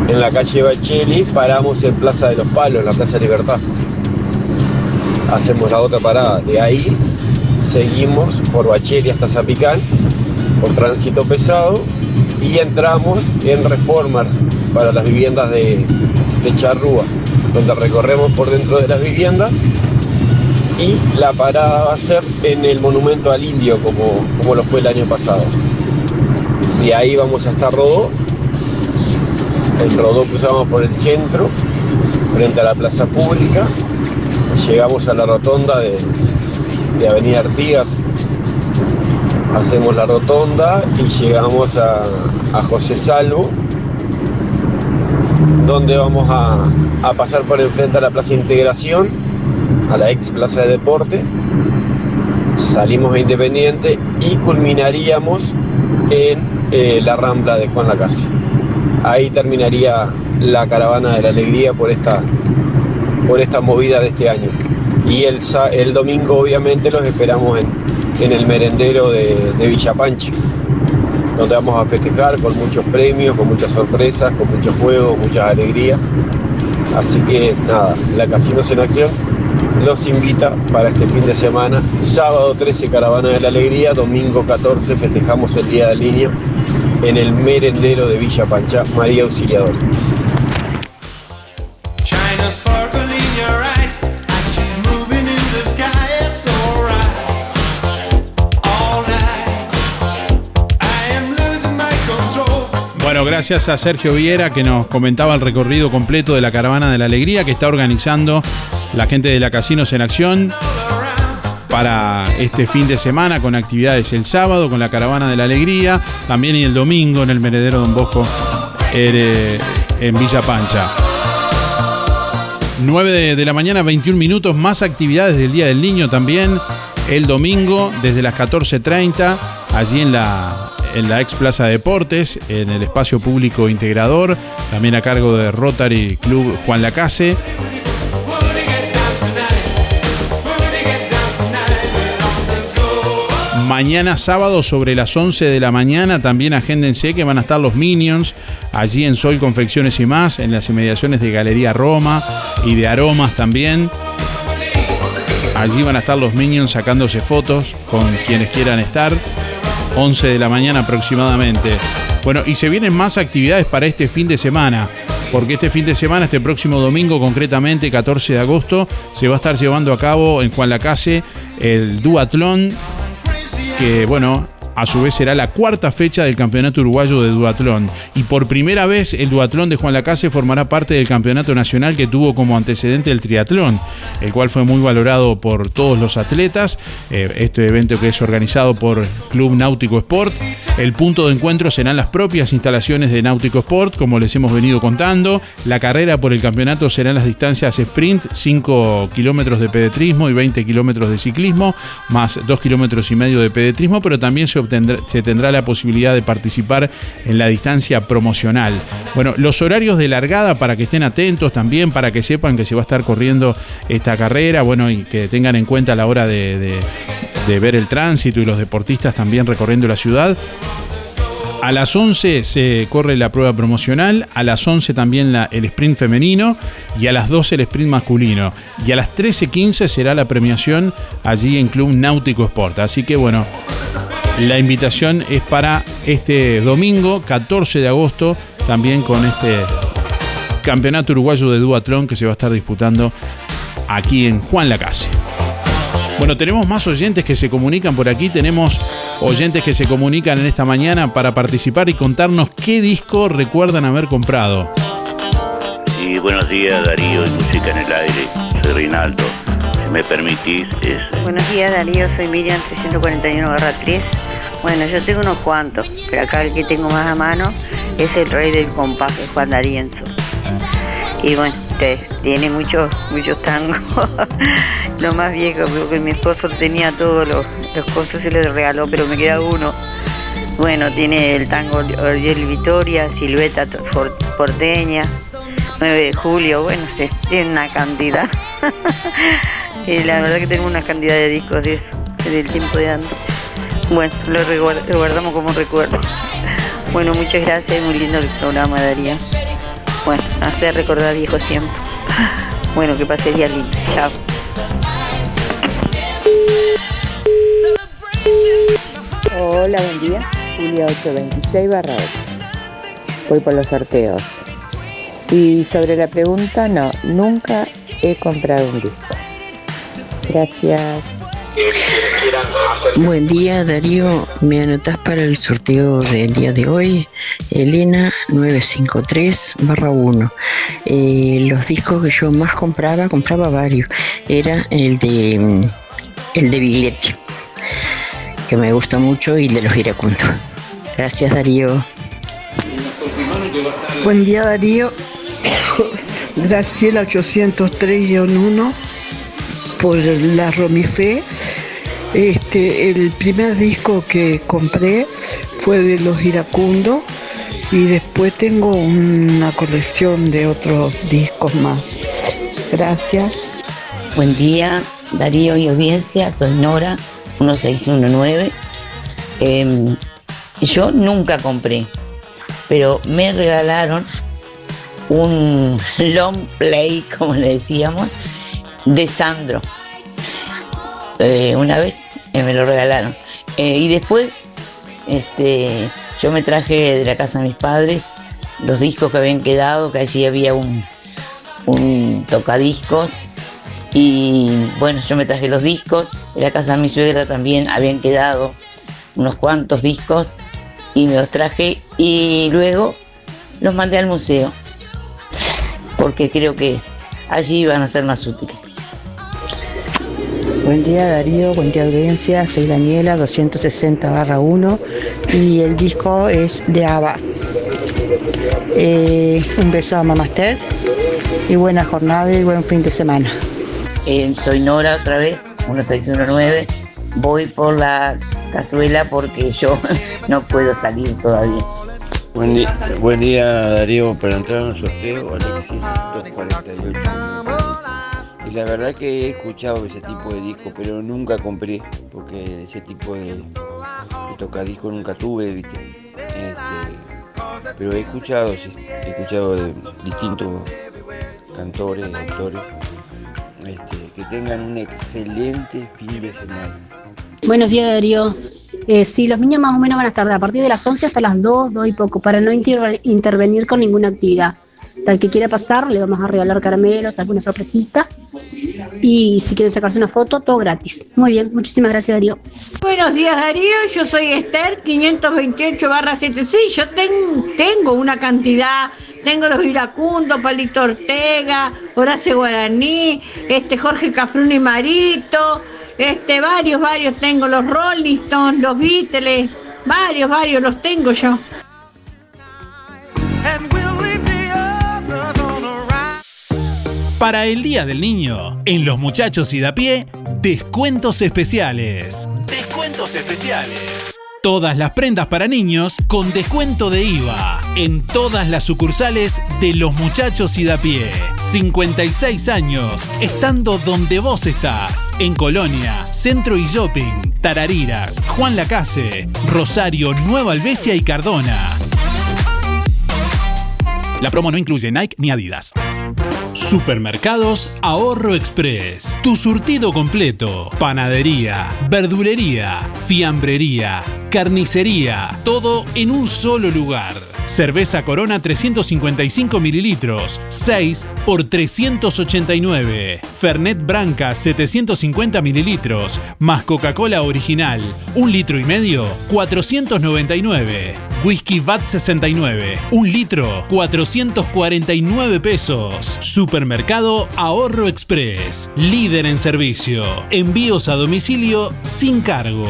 En la calle Bacheli paramos en Plaza de los Palos, en la Plaza Libertad. Hacemos la otra parada. De ahí seguimos por Bacheli hasta Zapicán, por tránsito pesado, y entramos en Reformers para las viviendas de, de Charrúa, donde recorremos por dentro de las viviendas y la parada va a ser en el monumento al indio como, como lo fue el año pasado. Y ahí vamos a estar Rodó. En Rodó cruzamos por el centro, frente a la plaza pública. Llegamos a la rotonda de, de Avenida Artigas. Hacemos la rotonda y llegamos a, José Salvo, donde vamos a, a pasar por enfrente a la Plaza Integración, a la ex Plaza de Deporte. Salimos a Independiente y culminaríamos en eh, la Rambla de Juan Lacase. Ahí terminaría la caravana de la alegría por esta, por esta movida de este año. Y el, el domingo obviamente los esperamos en, en el merendero de, de Villa Panchi, donde vamos a festejar con muchos premios, con muchas sorpresas, con muchos juegos, muchas alegrías. Así que nada, la Casinos en Acción los invita para este fin de semana. Sábado 13 Caravana de la Alegría, domingo 14 festejamos el Día del Niño en el merendero de Villa Pancha, María Auxiliadora. Gracias a Sergio Viera que nos comentaba el recorrido completo de la Caravana de la Alegría que está organizando la gente de la Casinos en Acción para este fin de semana con actividades el sábado con la Caravana de la Alegría, también y el domingo en el Meredero Don Bosco eh, en Villa Pancha. 9 de, de la mañana, 21 minutos, más actividades del Día del Niño también el domingo desde las 14.30, allí en la, en la ex Plaza de Deportes, en el espacio público integrador, también a cargo de Rotary Club Juan Lacase. Mañana sábado sobre las 11 de la mañana también agéndense que van a estar los Minions allí en Sol Confecciones y más, en las inmediaciones de Galería Roma y de Aromas también. Allí van a estar los Minions sacándose fotos con quienes quieran estar. 11 de la mañana aproximadamente. Bueno, y se vienen más actividades para este fin de semana. Porque este fin de semana, este próximo domingo, concretamente 14 de agosto, se va a estar llevando a cabo en Juan Lacase el Duatlón que bueno, a su vez será la cuarta fecha del Campeonato Uruguayo de Duatlón. Y por primera vez el Duatlón de Juan Lacase formará parte del Campeonato Nacional que tuvo como antecedente el Triatlón, el cual fue muy valorado por todos los atletas. Eh, este evento que es organizado por Club Náutico Sport. El punto de encuentro serán las propias instalaciones de Náutico Sport, como les hemos venido contando. La carrera por el campeonato serán las distancias sprint, 5 kilómetros de pedetrismo y 20 kilómetros de ciclismo, más 2 kilómetros y medio de pedetrismo, pero también se, obtendrá- se tendrá la posibilidad de participar en la distancia promocional. Bueno, los horarios de largada para que estén atentos también, para que sepan que se va a estar corriendo esta carrera, bueno, y que tengan en cuenta la hora de, ver el tránsito y los deportistas también recorriendo la ciudad. A las 11 se corre la prueba promocional, a las 11 también el sprint femenino y a las 12 el sprint masculino. Y a las 13.15 será la premiación allí en Club Náutico Sport. Así que bueno, la invitación es para este domingo 14 de agosto, también con este Campeonato Uruguayo de Duatlón que se va a estar disputando aquí en Juan Lacase. Bueno, tenemos más oyentes que se comunican por aquí. Tenemos oyentes que se comunican en esta mañana para participar y contarnos qué disco recuerdan haber comprado. Y buenos días Darío y Música en el Aire. Soy Rinaldo. Si me permitís, es Buenos días Darío, soy Miriam 341 3. Bueno, yo tengo unos cuantos, pero acá el que tengo más a mano es el rey del compás de Juan D'Arienzo. Y bueno, tiene muchos, muchos tangos. Lo más viejo, porque mi esposo tenía todos los, los costos y les regaló, pero me queda uno. Bueno, tiene el tango Oriel Vitoria, Silueta Porteña, 9 de julio, bueno, sí, tiene una cantidad. y la verdad que tengo una cantidad de discos de eso, del tiempo de antes. Bueno, lo guardamos como recuerdo. Bueno, muchas gracias, muy lindo el programa, Daría. Bueno, hacer recordar viejo siempre. Bueno, que pase día lindo. Chao. Hola, buen día. Julia 826 barra 8. Voy por los sorteos. Y sobre la pregunta, no, nunca he comprado un disco. Gracias. Buen día Darío, me anotás para el sorteo del día de hoy, Elena 953 barra 1. Eh, los discos que yo más compraba, compraba varios, era el de mm, el de Biglietti, que me gusta mucho, y el de los iracundos. Gracias Darío. Buen día Darío. Graciela 803-1 por la Romifé. Este, el primer disco que compré fue de los iracundos y después tengo una colección de otros discos más. Gracias. Buen día, Darío y audiencia, soy Nora, 1619. Em, yo nunca compré, pero me regalaron un long play, como le decíamos, de Sandro. Eh, una vez eh, me lo regalaron. Eh, y después, este, yo me traje de la casa de mis padres los discos que habían quedado, que allí había un, un tocadiscos. Y bueno, yo me traje los discos. De la casa de mi suegra también habían quedado unos cuantos discos y me los traje y luego los mandé al museo porque creo que allí van a ser más útiles. Buen día Darío, buen día audiencia, soy Daniela 260 barra 1 y el disco es de ABBA. Eh, un beso a Mamaster y buena jornada y buen fin de semana. Eh, soy Nora otra vez, 1619. Voy por la cazuela porque yo no puedo salir todavía. Buen día, buen día Darío, para entrar en un sorteo, Alexis 248. Y la verdad que he escuchado ese tipo de disco, pero nunca compré, porque ese tipo de, de tocadisco nunca tuve, ¿viste? Este, pero he escuchado, sí, he escuchado de distintos cantores, autores, este, que tengan un excelente fin de semana. Buenos días, Darío. Eh, sí, los niños más o menos van a estar a partir de las 11 hasta las 2, 2 y poco, para no inter- intervenir con ninguna actividad. Tal que quiera pasar, le vamos a regalar caramelos, alguna sorpresita. Y si quieren sacarse una foto, todo gratis. Muy bien, muchísimas gracias, Darío. Buenos días Darío, yo soy Esther 528 barra 7. Sí, yo ten- tengo una cantidad, tengo los iracundos, Palito Ortega, Horacio Guaraní, este Jorge Cafrún y Marito, este varios, varios tengo, los Rolling Stones, los Beatles, varios, varios los tengo yo. Para el Día del Niño, en Los Muchachos y de a pie, descuentos especiales. Descuentos especiales. Todas las prendas para niños con descuento de IVA en todas las sucursales de Los Muchachos y de a pie. 56 años, estando donde vos estás. En Colonia, Centro y Shopping, Tarariras, Juan Lacase, Rosario, Nueva Albesia y Cardona. La promo no incluye Nike ni Adidas. Supermercados Ahorro Express. Tu surtido completo. Panadería, verdulería, fiambrería, carnicería. Todo en un solo lugar. Cerveza Corona 355 mililitros, 6 por 389. Fernet Branca 750 mililitros, más Coca-Cola original, 1 litro y medio, 499. Whisky VAT 69, 1 litro, 449 pesos. Supermercado Ahorro Express, líder en servicio. Envíos a domicilio sin cargo.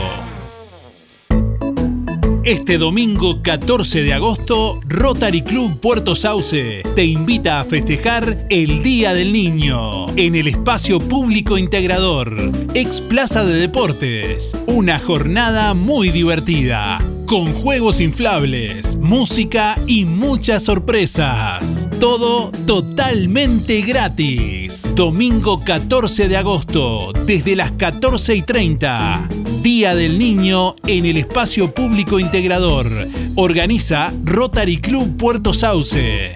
Este domingo 14 de agosto, Rotary Club Puerto Sauce te invita a festejar el Día del Niño en el espacio público integrador, ex Plaza de Deportes. Una jornada muy divertida, con juegos inflables, música y muchas sorpresas. Todo totalmente gratis. Domingo 14 de agosto, desde las 14 y 30. Día del Niño en el espacio público integrador. Organiza Rotary Club Puerto Sauce.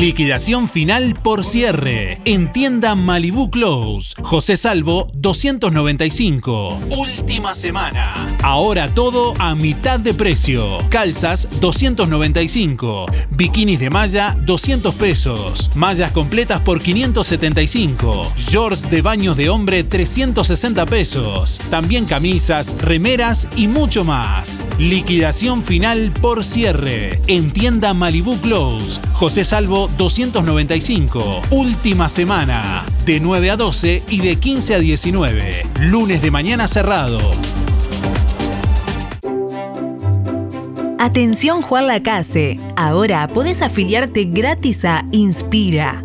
Liquidación final por cierre. En tienda Malibu Close. José Salvo 295. Última semana. Ahora todo a mitad de precio. Calzas 295. Bikinis de malla 200 pesos. Mallas completas por 575. Shorts de baños de hombre 360 pesos. También camisas, remeras y mucho más. Liquidación final por cierre. En tienda Malibu Close. José Salvo 295. Última semana. De 9 a 12 y de 15 a 19. Lunes de mañana cerrado. Atención Juan Lacase, ahora podés afiliarte gratis a Inspira.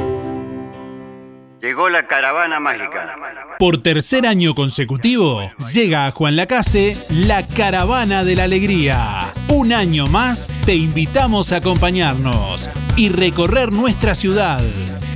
Llegó la caravana mágica. Por tercer año consecutivo, llega a Juan Lacase la Caravana de la Alegría. Un año más te invitamos a acompañarnos y recorrer nuestra ciudad.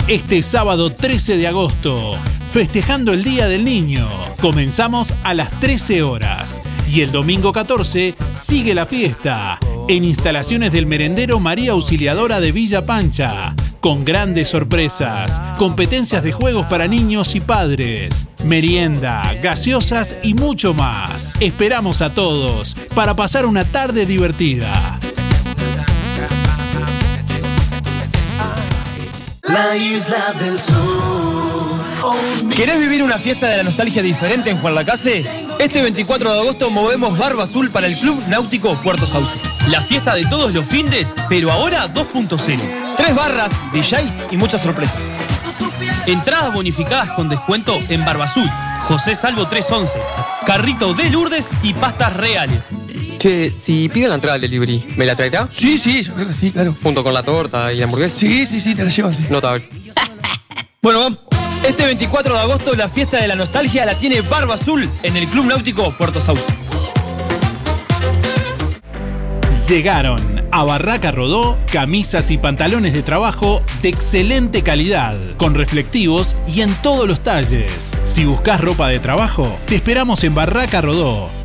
Este sábado 13 de agosto, festejando el Día del Niño. Comenzamos a las 13 horas y el domingo 14 sigue la fiesta en instalaciones del merendero María Auxiliadora de Villa Pancha con grandes sorpresas, competencias de juegos para niños y padres, merienda, gaseosas y mucho más. Esperamos a todos para pasar una tarde divertida. La isla del sur. ¿Querés vivir una fiesta de la nostalgia diferente en Juan Lacase? Este 24 de agosto movemos Barba Azul para el Club Náutico Puerto Sauce. La fiesta de todos los findes, pero ahora 2.0. Tres barras, DJs y muchas sorpresas. Entradas bonificadas con descuento en Barba Azul, José Salvo 311, Carrito de Lourdes y pastas reales. Che, si pido la entrada al delivery, ¿me la traerá? Sí, sí, sí, claro. Junto con la torta y la hamburguesa. Sí, sí, sí, te la llevo así. Notable. Bueno, vamos. Este 24 de agosto la fiesta de la nostalgia la tiene Barba Azul en el Club Náutico Puerto Sauce. Llegaron a Barraca Rodó camisas y pantalones de trabajo de excelente calidad, con reflectivos y en todos los talles. Si buscas ropa de trabajo, te esperamos en Barraca Rodó.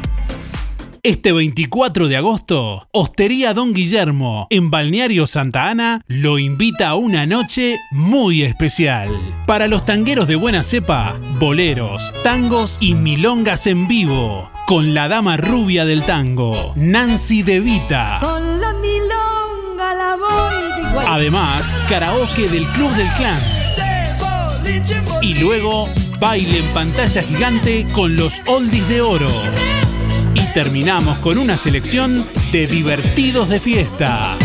Este 24 de agosto, Hostería Don Guillermo, en Balneario Santa Ana, lo invita a una noche muy especial. Para los tangueros de buena cepa, boleros, tangos y milongas en vivo. Con la dama rubia del tango, Nancy De Vita. Con la milonga la voy. Además, karaoke del Club del Clan. Y luego, baile en pantalla gigante con los oldies de oro. Y terminamos con una selección de divertidos de fiesta.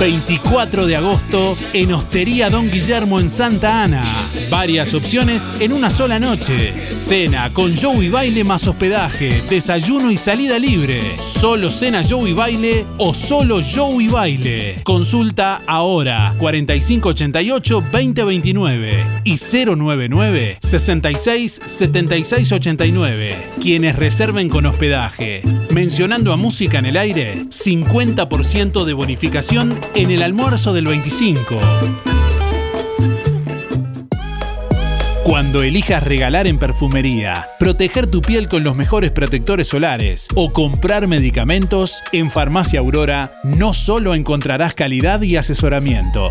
24 de agosto en Hostería Don Guillermo en Santa Ana. Varias opciones en una sola noche. Cena con show y baile más hospedaje, desayuno y salida libre. Solo cena show y baile o solo show y baile. Consulta ahora 4588 2029 y 099 66 76 89. Quienes reserven con hospedaje. Mencionando a música en el aire, 50% de bonificación en el almuerzo del 25. Cuando elijas regalar en perfumería, proteger tu piel con los mejores protectores solares o comprar medicamentos, en Farmacia Aurora no solo encontrarás calidad y asesoramiento.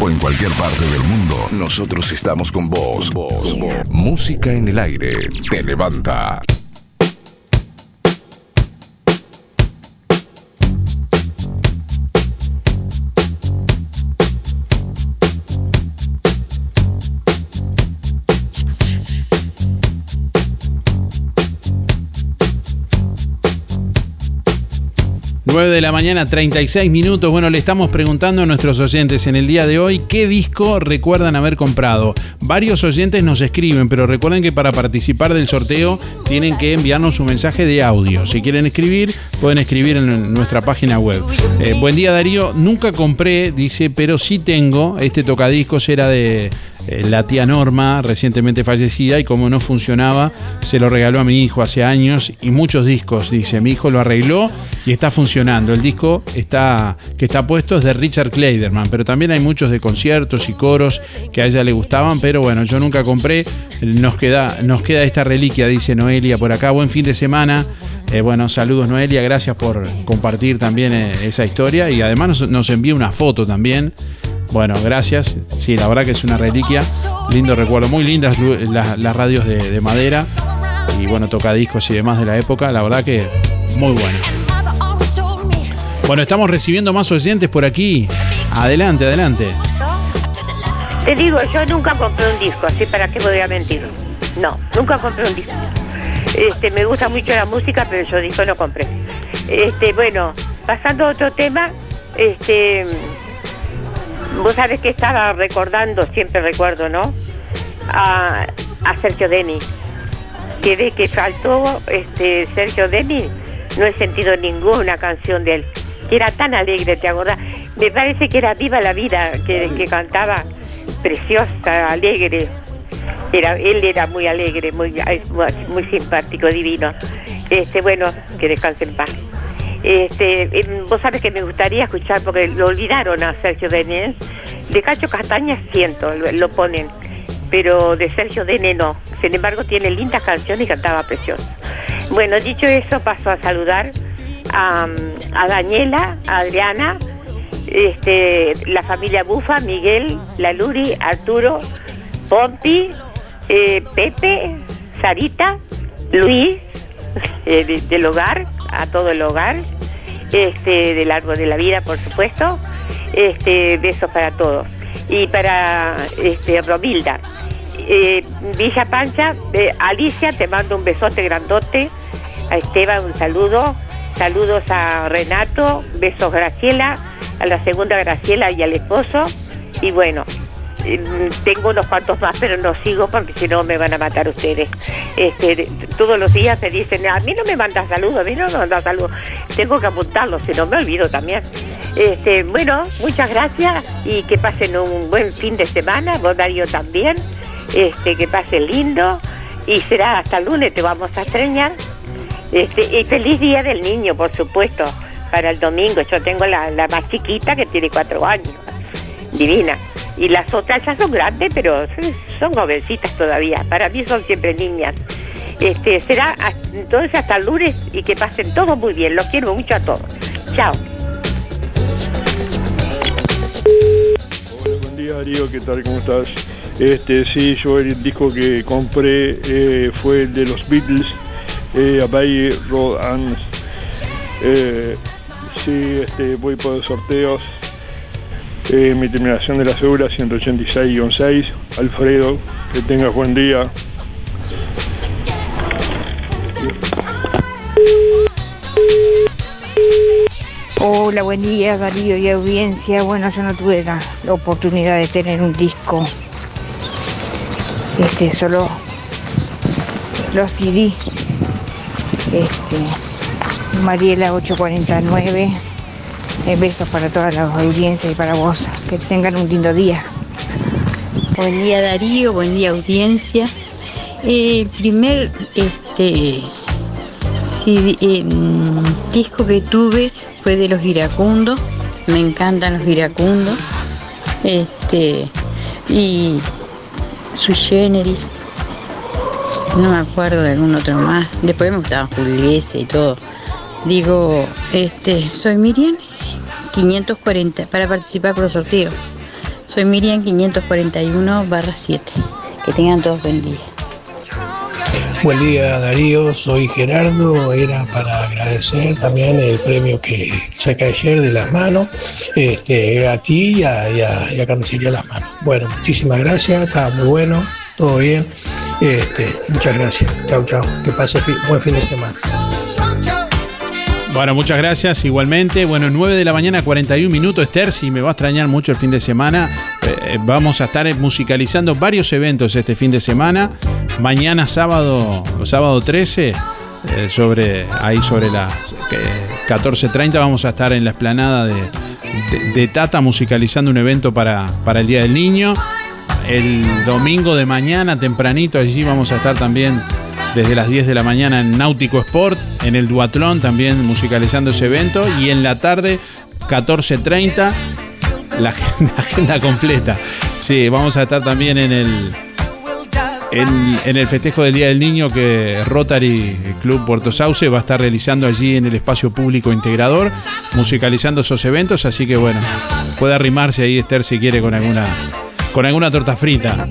O en cualquier parte del mundo, nosotros estamos con vos. vos. Música en el aire. Te levanta. Nueve de la mañana, 36 minutos. Bueno, le estamos preguntando a nuestros oyentes en el día de hoy qué disco recuerdan haber comprado. Varios oyentes nos escriben, pero recuerden que para participar del sorteo tienen que enviarnos un mensaje de audio. Si quieren escribir, pueden escribir en nuestra página web. Eh, buen día, Darío. Nunca compré, dice, pero sí tengo. Este tocadiscos era de eh, la tía Norma, recientemente fallecida, y como no funcionaba, se lo regaló a mi hijo hace años y muchos discos, dice, mi hijo lo arregló y está funcionando. El disco está, que está puesto es de Richard Kleiderman, pero también hay muchos de conciertos y coros que a ella le gustaban, pero bueno, yo nunca compré, nos queda, nos queda esta reliquia, dice Noelia por acá, buen fin de semana. Eh, bueno, saludos Noelia, gracias por compartir también eh, esa historia y además nos, nos envía una foto también. Bueno, gracias. Sí, la verdad que es una reliquia. Lindo recuerdo. Muy lindas las, radios de, de madera. Y bueno, tocadiscos y demás de la época. La verdad que muy bueno. Bueno, estamos recibiendo más oyentes por aquí. Adelante, adelante. Te digo, yo nunca compré un disco, así para qué voy a mentir. No, nunca compré un disco. Este, me gusta mucho la música, pero yo disco no compré. Este, bueno, pasando a otro tema, este, vos sabés que estaba recordando, siempre recuerdo, ¿no? A, Sergio Denis. Que de que faltó este Sergio Denis, no he sentido ninguna canción de él. Que era tan alegre, ¿te acordás? Me parece que era Viva la Vida que, que cantaba, preciosa, alegre. Era, él era muy alegre, muy, muy, muy simpático, divino. Este, bueno, que descanse en paz. Este, em, vos sabés que me gustaría escuchar, porque lo olvidaron a Sergio Denis. De Cacho Castaña siento, lo, ponen, pero de Sergio Denis no. Sin embargo, tiene lindas canciones y cantaba precioso. Bueno, dicho eso, paso a saludar a, Daniela, a Adriana, este, la familia Bufa, Miguel, la Luri, Arturo, Pompi, eh, Pepe, Sarita, Luis, eh, de- del hogar, a todo el hogar, este, del árbol de la vida, por supuesto. Este, besos para todos. Y para este, Romilda. Eh, Villa Pancha, eh, Alicia, te mando un besote grandote. A Esteban, un saludo. Saludos a Renato, besos Graciela, a la segunda Graciela y al esposo. Y bueno, tengo unos cuantos más, pero no sigo porque si no me van a matar ustedes. Este, todos los días me dicen, a mí no me mandas saludos, a mí no me mandas saludos. Tengo que apuntarlo, si no me olvido también. Este, bueno, muchas gracias y que pasen un buen fin de semana, vos Darío también. Este, que pasen lindo y será hasta el lunes, te vamos a extrañar. Este, y feliz día del niño, por supuesto, para el domingo. Yo tengo la más chiquita que tiene cuatro años, divina. Y las otras ya son grandes, pero son jovencitas todavía. Para mí son siempre niñas. Este, será entonces hasta el lunes y que pasen todos muy bien. Los quiero mucho a todos. Chao. Buen día Darío, ¿qué tal? ¿Cómo estás? Este, sí, yo el disco que compré eh, fue el de los Beatles, eh, Abbey Road and eh, sí, este, voy por sorteos. Eh, mi terminación de la cédula 186-6. Alfredo, que tengas buen día. Hola, buen día Darío y audiencia. Bueno, yo no tuve la, la oportunidad de tener un disco. Este, solo los CD. Este, Mariela 849. Eh, besos para toda la audiencia y para vos. Que tengan un lindo día. Buen día Darío, buen día audiencia. Eh, el primer este, eh, mm, disco que tuve fue de los iracundos. Me encantan los iracundos. Este, y su generis. No me acuerdo de algún otro más. Después me gustaba Juliese y todo. Digo, este, soy Miriam 540 para participar por los sorteos. Soy Miriam 541 barra 7. Que tengan todos buen día. Buen día Darío, soy Gerardo, era para agradecer también el premio que saca ayer de las manos, este, a ti y a, y a- Carnicería Las Manos. Bueno, muchísimas gracias, estaba muy bueno, todo bien, este, muchas gracias, chao chao, que pase buen fin de semana. Bueno, muchas gracias igualmente. Bueno, 9 de la mañana, 41 minutos. Esther, si me va a extrañar mucho el fin de semana, eh, vamos a estar musicalizando varios eventos este fin de semana. Mañana sábado, sábado 13, eh, sobre, ahí sobre las eh, 14.30 vamos a estar en la explanada de, de- de Tata musicalizando un evento para, para el Día del Niño. El domingo de mañana, tempranito, allí vamos a estar también desde las 10 de la mañana en Náutico Sport, en el Duatlón también musicalizando ese evento. Y en la tarde, 14.30, la agenda, agenda completa. Sí, vamos a estar también en el, en, en el festejo del Día del Niño que Rotary Club Puerto Sauce va a estar realizando allí en el espacio público integrador, musicalizando esos eventos. Así que bueno, puede arrimarse ahí Esther si quiere con alguna, con alguna torta frita.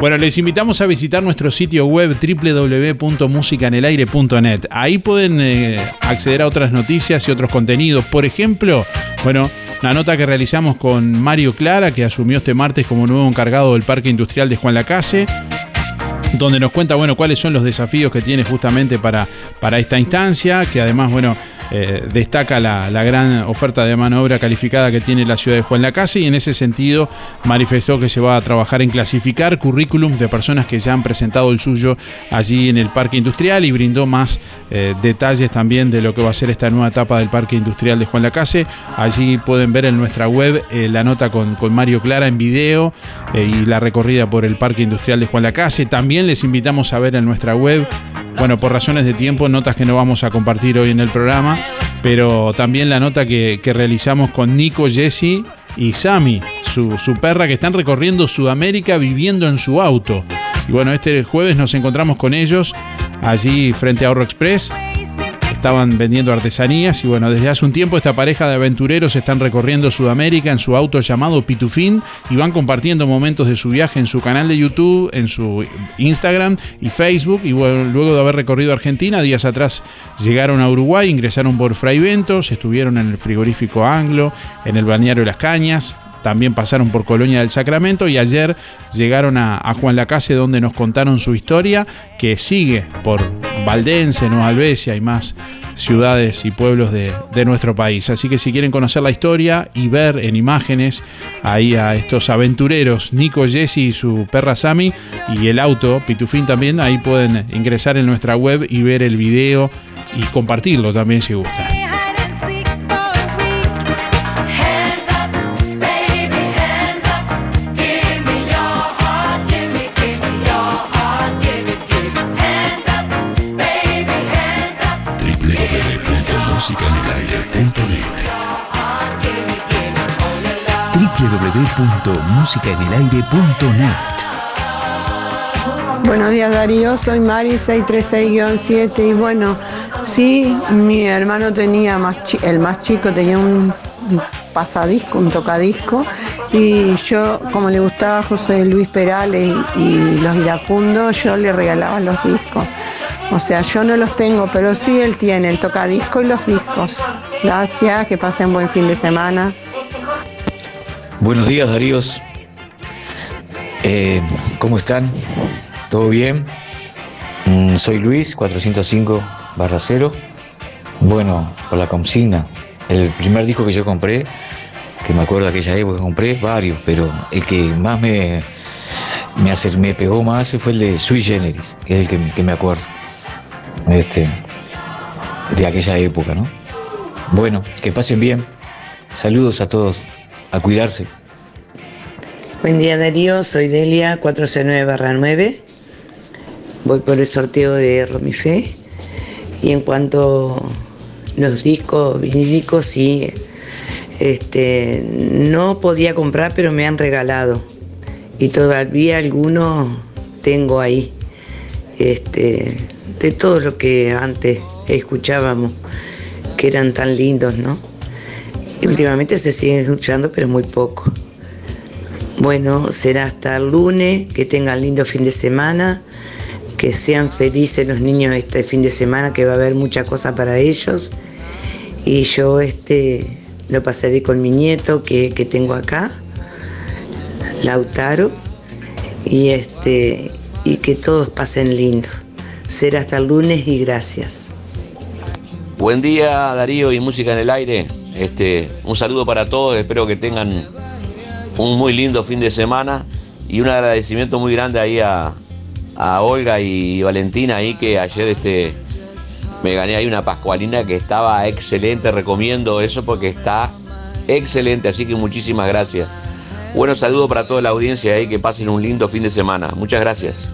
Bueno, les invitamos a visitar nuestro sitio web www.musicanelaire.net. Ahí pueden eh, acceder a otras noticias y otros contenidos. Por ejemplo, bueno, la nota que realizamos con Mario Clara, que asumió este martes como nuevo encargado del Parque Industrial de Juan Lacase donde nos cuenta, bueno, cuáles son los desafíos que tiene justamente para, para esta instancia, que además, bueno, eh, destaca la, la gran oferta de mano de obra calificada que tiene la ciudad de Juan Lacase y en ese sentido manifestó que se va a trabajar en clasificar currículum de personas que ya han presentado el suyo allí en el parque industrial y brindó más eh, detalles también de lo que va a ser esta nueva etapa del parque industrial de Juan Lacase. Allí pueden ver en nuestra web eh, la nota con, con Mario Clara en video y la recorrida por el parque industrial de Juan Lacase. También les invitamos a ver en nuestra web, bueno, por razones de tiempo, notas que no vamos a compartir hoy en el programa, pero también la nota que, realizamos con Nico, Jesse y Sami, su, su perra que están recorriendo Sudamérica viviendo en su auto. Y bueno, este jueves nos encontramos con ellos allí frente a Ahorro Express. Estaban vendiendo artesanías y bueno, desde hace un tiempo esta pareja de aventureros están recorriendo Sudamérica en su auto llamado Pitufín y van compartiendo momentos de su viaje en su canal de YouTube, en su Instagram y Facebook. Y bueno, luego de haber recorrido Argentina, días atrás llegaron a Uruguay, ingresaron por Fray Ventos, estuvieron en el frigorífico Anglo, en el balneario Las Cañas, también pasaron por Colonia del Sacramento y ayer llegaron a, a Juan Lacase donde nos contaron su historia que sigue por Valdense, Nueva Albesia y más ciudades y pueblos de, nuestro país. Así que si quieren conocer la historia y ver en imágenes ahí a estos aventureros, Nico, Jesse y su perra Sammy y el auto, Pitufín también, ahí pueden ingresar en nuestra web y ver el video y compartirlo también si gustan. www.musicaenelaire.net Buenos días Darío, soy Mari 636-7 y bueno, sí, mi hermano tenía, más el más chico tenía un pasadisco, un tocadisco y yo como le gustaba José Luis Perales y, los iracundos, yo le regalaba los discos. O sea, yo no los tengo, pero sí él tiene el tocadisco y los discos. Gracias, que pasen buen fin de semana. Buenos días, Daríos. Eh, ¿Cómo están? ¿Todo bien? Mm, soy Luis, 405 barra 0. Bueno, por la consigna. El primer disco que yo compré, que me acuerdo de aquella época que compré, varios, pero el que más me, me, hacer, me pegó más fue el de Sui Generis, es el que, que me acuerdo. Este, de aquella época, ¿no? Bueno, que pasen bien. Saludos a todos a cuidarse. Buen día Darío, soy Delia 409 9. Voy por el sorteo de Romifé. Y en cuanto a los discos vinílicos, sí, este, no podía comprar, pero me han regalado. Y todavía algunos tengo ahí. Este, de todo lo que antes escuchábamos, que eran tan lindos, ¿no? Últimamente se siguen escuchando, pero muy poco. Bueno, será hasta el lunes, que tengan lindo fin de semana, que sean felices los niños este fin de semana, que va a haber mucha cosa para ellos. Y yo este lo pasaré con mi nieto que, que tengo acá, Lautaro, y este y que todos pasen lindo. Será hasta el lunes y gracias. Buen día Darío y Música en el Aire. Este, un saludo para todos, espero que tengan un muy lindo fin de semana y un agradecimiento muy grande ahí a, a Olga y Valentina ahí que ayer este me gané ahí una pascualina que estaba excelente, recomiendo eso porque está excelente, así que muchísimas gracias. Bueno, saludo para toda la audiencia ahí, que pasen un lindo fin de semana. Muchas gracias.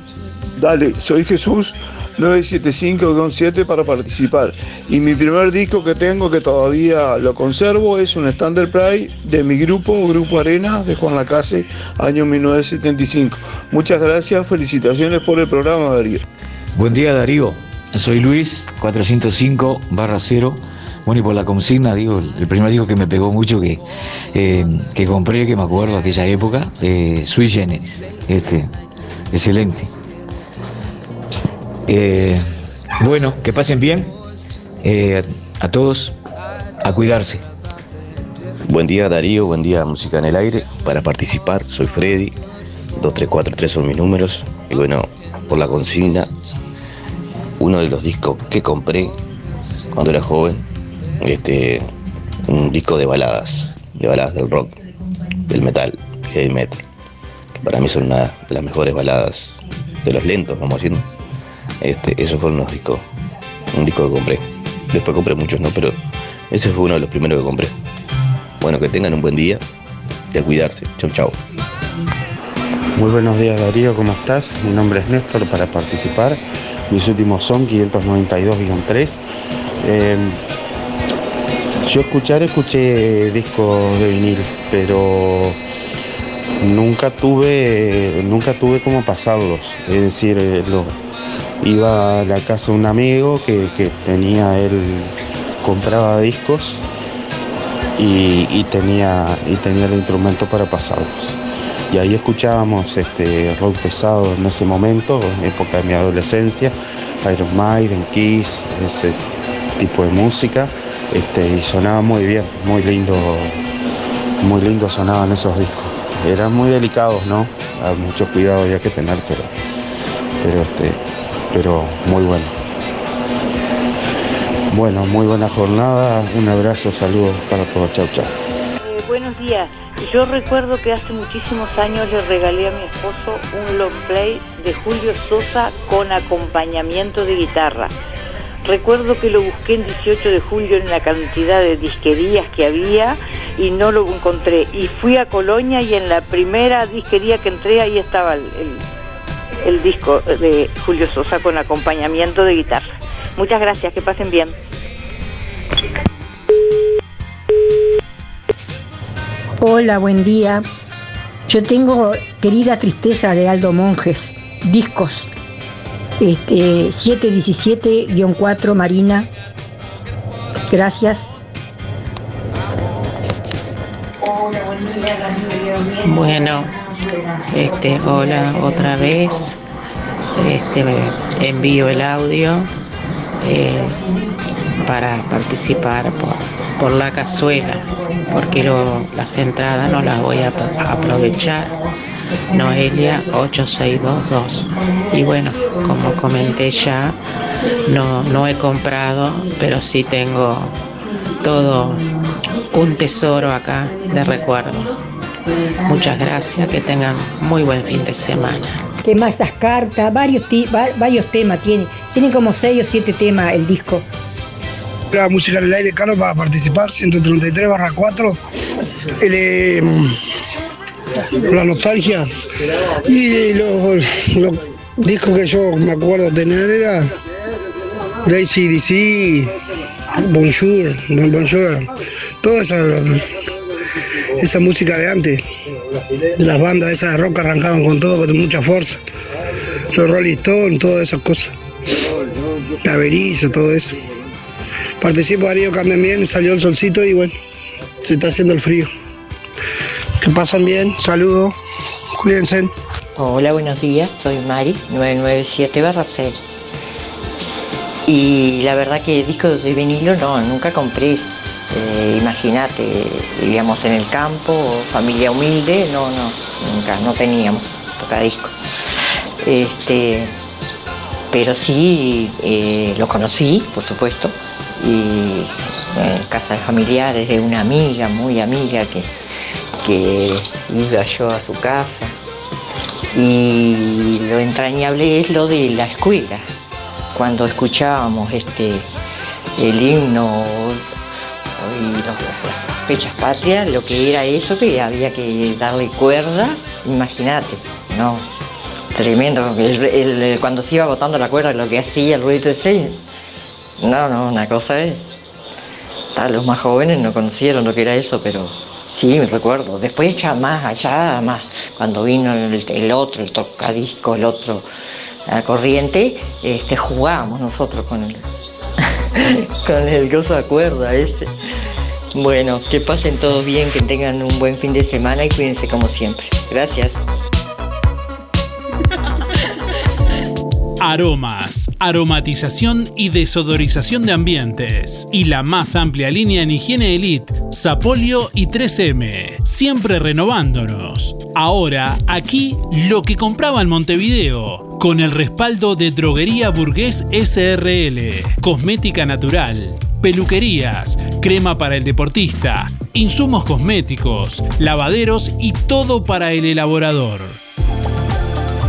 Dale, soy Jesús 975-7 para participar. Y mi primer disco que tengo, que todavía lo conservo, es un Standard Pride de mi grupo, Grupo Arena, de Juan Lacase, año 1975. Muchas gracias, felicitaciones por el programa, Darío. Buen día, Darío. Soy Luis, 405 barra 0. Bueno, y por la consigna, digo, el primer disco que me pegó mucho que, eh, que compré, que me acuerdo de aquella época, eh, Sui Generis. Este, excelente. Eh, bueno, que pasen bien. Eh, a todos, a cuidarse. Buen día Darío, buen día Música en el Aire. Para participar soy Freddy, 2343 son mis números. Y bueno, por la consigna, uno de los discos que compré cuando era joven, este, un disco de baladas, de baladas del rock, del metal, heavy metal. Que para mí son una de las mejores baladas de los lentos, vamos diciendo. Este, esos fueron los discos, un disco que compré. Después compré muchos, ¿no? Pero ese fue uno de los primeros que compré. Bueno, que tengan un buen día y a cuidarse. Chau, chau. Muy buenos días Darío, ¿cómo estás? Mi nombre es Néstor para participar. Mis últimos son 592-3. Eh, yo escuchar, escuché discos de vinil, pero nunca tuve, nunca tuve como pasarlos. Es decir, eh, lo, iba a la casa de un amigo que, que tenía, él compraba discos y, y tenía, y tenía el instrumento para pasarlos. Y ahí escuchábamos este rock pesado en ese momento, en época de mi adolescencia, Iron Maiden, Kiss, ese tipo de música, este, y sonaba muy bien, muy lindo, muy lindo sonaban esos discos. Eran muy delicados, ¿no? Mucho cuidado había que tener, pero, pero, este, pero muy bueno. Bueno, muy buena jornada, un abrazo, saludos para todos, chau chau. Eh, buenos días. Yo recuerdo que hace muchísimos años le regalé a mi esposo un long play de Julio Sosa con acompañamiento de guitarra. Recuerdo que lo busqué en 18 de julio en la cantidad de disquerías que había y no lo encontré. Y fui a Colonia y en la primera disquería que entré ahí estaba el, el- el disco de Julio Sosa con acompañamiento de guitarra. Muchas gracias, que pasen bien. Hola, buen día. Yo tengo Querida Tristeza de Aldo Monjes, discos. Este, 717-4 Marina. Gracias. Bueno, este, hola otra vez. Este, envío el audio eh, para participar por, por la cazuela, porque lo- las entradas no las voy a ap- a aprovechar. Noelia 8622. Y bueno, como comenté ya, no, no he comprado, pero sí tengo todo un tesoro acá de recuerdo. Muchas gracias, que tengan muy buen fin de semana. Tema esas cartas, varios, varios temas tiene. Tiene como 6 o 7 temas el disco. La música en el aire, Carlos, para participar, 133 barra 4. El, eh, la nostalgia. Y los, los discos que yo me acuerdo tener era de ACDC, Bonjour, Bonjour, toda esa, esa música de antes. De las bandas esas de rock arrancaban con todo, con mucha fuerza. Los Rolling Stones, todas esas cosas. La Berizo, todo eso. Participo Darío Camden bien, salió el solcito y bueno, se está haciendo el frío. Que pasan bien, saludos, cuídense. Hola, buenos días, soy Mari, 997 barra 6. Y la verdad que discos de vinilo no, nunca compré. Eh, Imagínate, vivíamos en el campo, familia humilde, no, no, nunca, no teníamos tocadiscos. Este, pero sí eh, lo conocí, por supuesto, y en casa de familiares de una amiga, muy amiga, que, que iba yo a su casa. Y lo entrañable es lo de la escuela, cuando escuchábamos este el himno y los- las fechas patrias, lo que era eso, que había que darle cuerda, imagínate, no, tremendo, cuando se iba botando la cuerda, lo que hacía el ruido ese, no, no, una cosa es, los más jóvenes no conocieron lo que era eso, pero sí, me recuerdo, después ya más allá, más, cuando vino el, el otro, el tocadisco, el otro, la corriente, este, jugábamos nosotros con el, con el gozo de cuerda ese. Bueno, que pasen todos bien, que tengan un buen fin de semana y cuídense como siempre. Gracias. Aromas, aromatización y desodorización de ambientes. Y la más amplia línea en higiene elite, Sapolio y 3M. Siempre renovándonos. Ahora, aquí, lo que compraba en Montevideo. Con el respaldo de Droguería Burgués SRL. Cosmética natural. Peluquerías, crema para el deportista, insumos cosméticos, lavaderos y todo para el elaborador.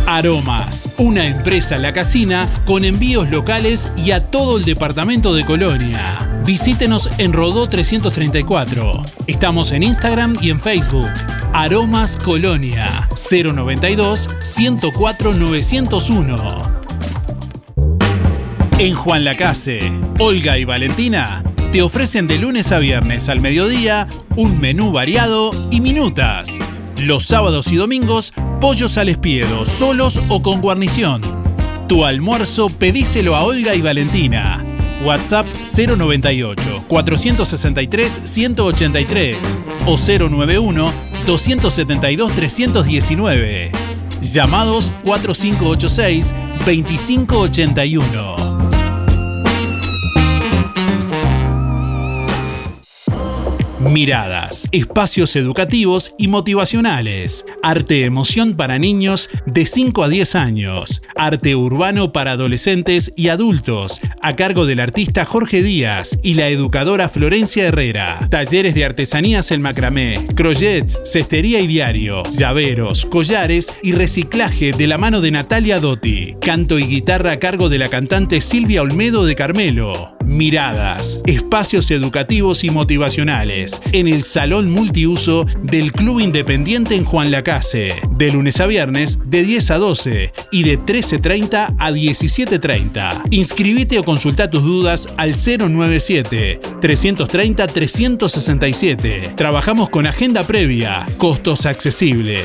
Aromas, una empresa La Casina con envíos locales y a todo el departamento de Colonia. Visítenos en Rodó 334. Estamos en Instagram y en Facebook. Aromas Colonia 092 104 901. En Juan Lacase, Olga y Valentina te ofrecen de lunes a viernes al mediodía un menú variado y minutas. Los sábados y domingos, pollos al espiedo, solos o con guarnición. Tu almuerzo pedíselo a Olga y Valentina. WhatsApp 098 463 183 o 091 272 319. Llamados 4586 2581. Miradas, espacios educativos y motivacionales. Arte emoción para niños de 5 a 10 años. Arte urbano para adolescentes y adultos, a cargo del artista Jorge Díaz y la educadora Florencia Herrera. Talleres de artesanías en macramé, crochet, cestería y diario, llaveros, collares y reciclaje de la mano de Natalia Dotti. Canto y guitarra a cargo de la cantante Silvia Olmedo de Carmelo. Miradas, espacios educativos y motivacionales en el Salón Multiuso del Club Independiente en Juan Lacase, de lunes a viernes de 10 a 12 y de 13.30 a 17.30. Inscribite o consulta tus dudas al 097 330 367. Trabajamos con agenda previa, costos accesibles.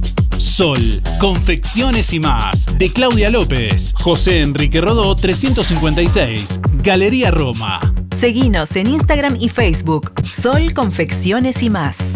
Sol, confecciones y más. De Claudia López, José Enrique Rodó 356, Galería Roma. Seguinos en Instagram y Facebook. Sol, confecciones y más.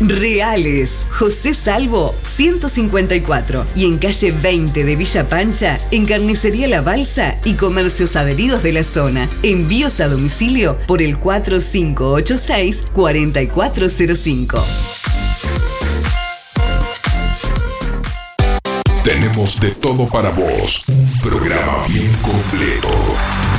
Reales. José Salvo 154 y en calle 20 de Villa Pancha, en Carnicería La Balsa y comercios adheridos de la zona. Envíos a domicilio por el 4586 4405. Tenemos de todo para vos. Un programa bien completo.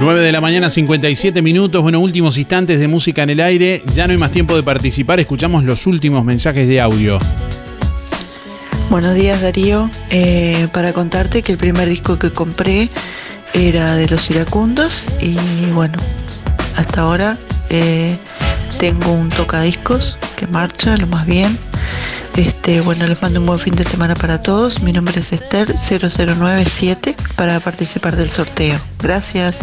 9 de la mañana, 57 minutos. Bueno, últimos instantes de música en el aire. Ya no hay más tiempo de participar. Escuchamos los últimos mensajes de audio. Buenos días Darío, Eh, para contarte que el primer disco que compré era de los iracundos y bueno, hasta ahora eh, tengo un tocadiscos que marcha lo más bien, Este, bueno, les mando un buen fin de semana para todos. Mi nombre es Esther 0097 para participar del sorteo. Gracias.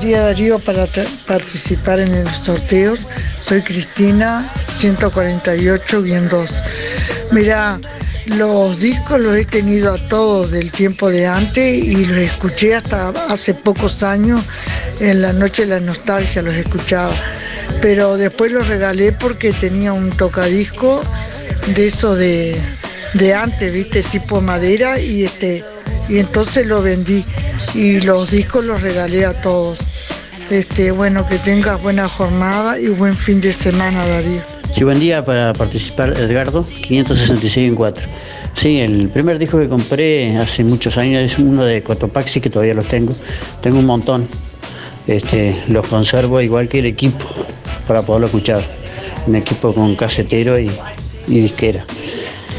Día Darío para participar en los sorteos. Soy Cristina 148-2. Mira, los discos los he tenido a todos del tiempo de antes y los escuché hasta hace pocos años. En la noche de la nostalgia los escuchaba. Pero después los regalé porque tenía un tocadisco de eso de, de antes, viste, tipo madera y este y entonces lo vendí y los discos los regalé a todos. Este, bueno, que tengas buena jornada y buen fin de semana, Darío. Sí, buen día para participar, Edgardo, 566 en 4. Sí, el primer disco que compré hace muchos años es uno de Cotopaxi, que todavía los tengo. Tengo un montón. Este, los conservo igual que el equipo para poderlo escuchar. Un equipo con casetero y, y disquera.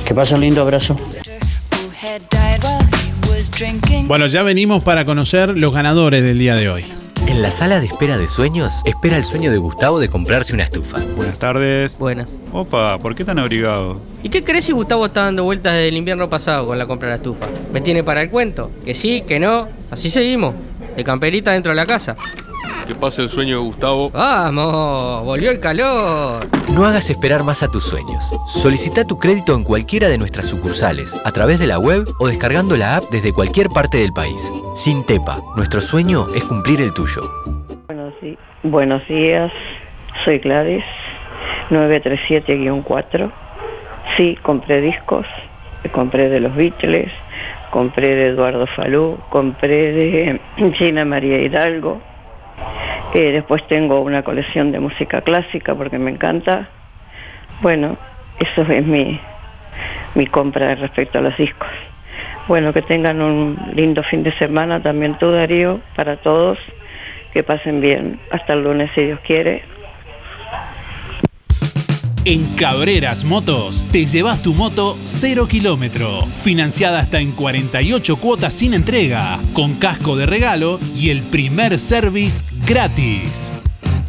Que pasa un lindo abrazo. Bueno, ya venimos para conocer los ganadores del día de hoy. En la sala de espera de sueños, espera el sueño de Gustavo de comprarse una estufa. Buenas tardes. Buenas. Opa, ¿por qué tan abrigado? ¿Y qué crees si Gustavo está dando vueltas desde el invierno pasado con la compra de la estufa? ¿Me tiene para el cuento? Que sí, que no. Así seguimos. De camperita dentro de la casa. Que pase el sueño de Gustavo. ¡Vamos! ¡Volvió el calor! No hagas esperar más a tus sueños. Solicita tu crédito en cualquiera de nuestras sucursales, a través de la web o descargando la app desde cualquier parte del país. Sin Tepa, nuestro sueño es cumplir el tuyo. Buenos días, soy Gladys, 937-4. Sí, compré discos, compré de los Beatles, compré de Eduardo Falú, compré de Gina María Hidalgo, eh, después tengo una colección de música clásica porque me encanta. Bueno, eso es mi, mi compra respecto a los discos. Bueno, que tengan un lindo fin de semana también tú, Darío, para todos. Que pasen bien. Hasta el lunes, si Dios quiere. En Cabreras Motos te llevas tu moto 0 kilómetro, financiada hasta en 48 cuotas sin entrega, con casco de regalo y el primer service gratis.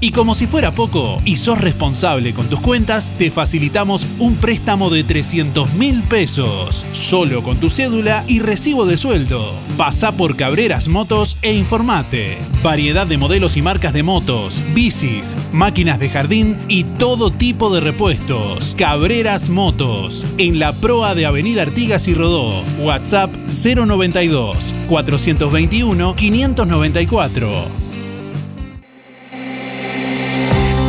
Y como si fuera poco, y sos responsable con tus cuentas, te facilitamos un préstamo de 300 mil pesos, solo con tu cédula y recibo de sueldo. Pasa por Cabreras Motos e informate. Variedad de modelos y marcas de motos, bicis, máquinas de jardín y todo tipo de repuestos. Cabreras Motos, en la proa de Avenida Artigas y Rodó. WhatsApp 092 421 594.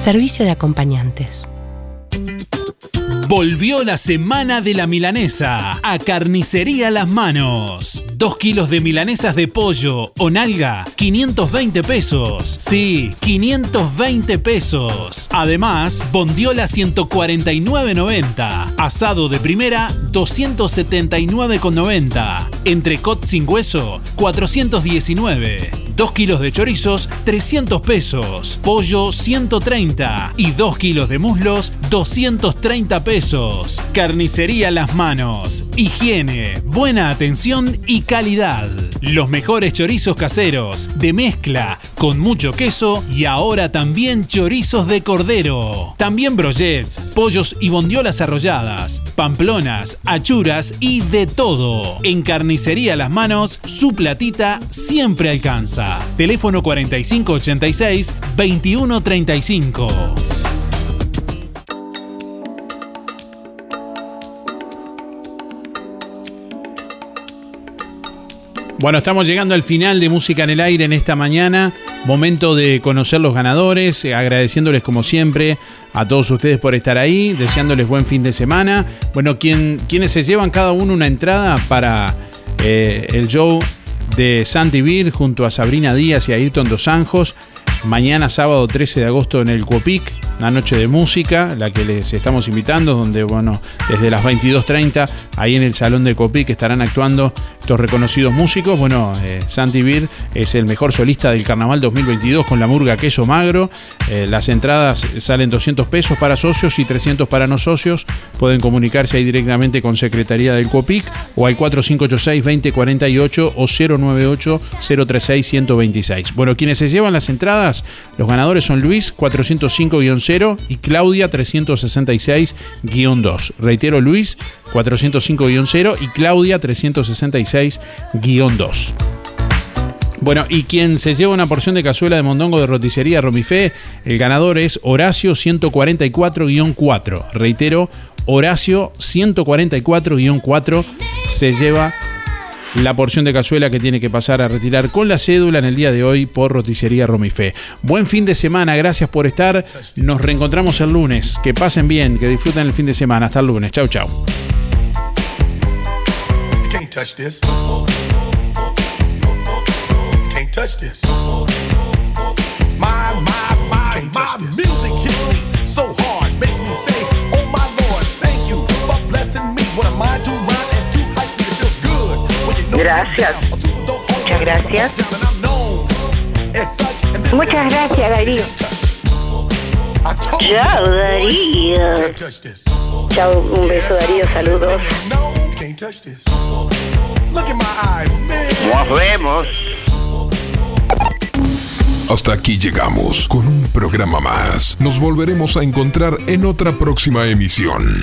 Servicio de acompañantes. Volvió la semana de la milanesa a Carnicería Las Manos. Dos kilos de milanesas de pollo o nalga, 520 pesos. Sí, 520 pesos. Además, bondiola 149,90. Asado de primera, 279,90. Entrecot sin hueso, 419. 2 kilos de chorizos, 300 pesos. Pollo, 130. Y 2 kilos de muslos, 230 pesos. Carnicería Las Manos. Higiene, buena atención y calidad. Los mejores chorizos caseros, de mezcla, con mucho queso y ahora también chorizos de cordero. También brochets, pollos y bondiolas arrolladas, pamplonas, achuras y de todo. En Carnicería Las Manos, su platita siempre alcanza. Teléfono 4586-2135. Bueno, estamos llegando al final de Música en el Aire en esta mañana. Momento de conocer los ganadores, eh, agradeciéndoles como siempre a todos ustedes por estar ahí, deseándoles buen fin de semana. Bueno, quien, quienes se llevan cada uno una entrada para eh, el show de Santi Vir junto a Sabrina Díaz y a Ayrton Dos Anjos. Mañana sábado 13 de agosto en el Cuopic una noche de música, la que les estamos invitando, donde, bueno, desde las 22.30, ahí en el Salón de Copí, que estarán actuando estos reconocidos músicos. Bueno, eh, Santi Bir es el mejor solista del Carnaval 2022 con la murga Queso Magro. Eh, las entradas salen 200 pesos para socios y 300 para no socios. Pueden comunicarse ahí directamente con Secretaría del COPIC o al 4586-2048 o 098-036-126. Bueno, quienes se llevan las entradas, los ganadores son Luis 405-0 y Claudia 366-2. Reitero, Luis 405-0 y Claudia 366-2. Bueno, y quien se lleva una porción de cazuela de mondongo de roticería Romifé, el ganador es Horacio 144-4. Reitero, Horacio 144-4 se lleva la porción de cazuela que tiene que pasar a retirar con la cédula en el día de hoy por Roticería Romifé. Buen fin de semana, gracias por estar. Nos reencontramos el lunes. Que pasen bien, que disfruten el fin de semana. Hasta el lunes. Chau, chau. Gracias. Muchas gracias. Muchas gracias, Darío. Chao, Darío. Chao, un beso, Darío. Saludos. Nos vemos. Hasta aquí llegamos con un programa más. Nos volveremos a encontrar en otra próxima emisión.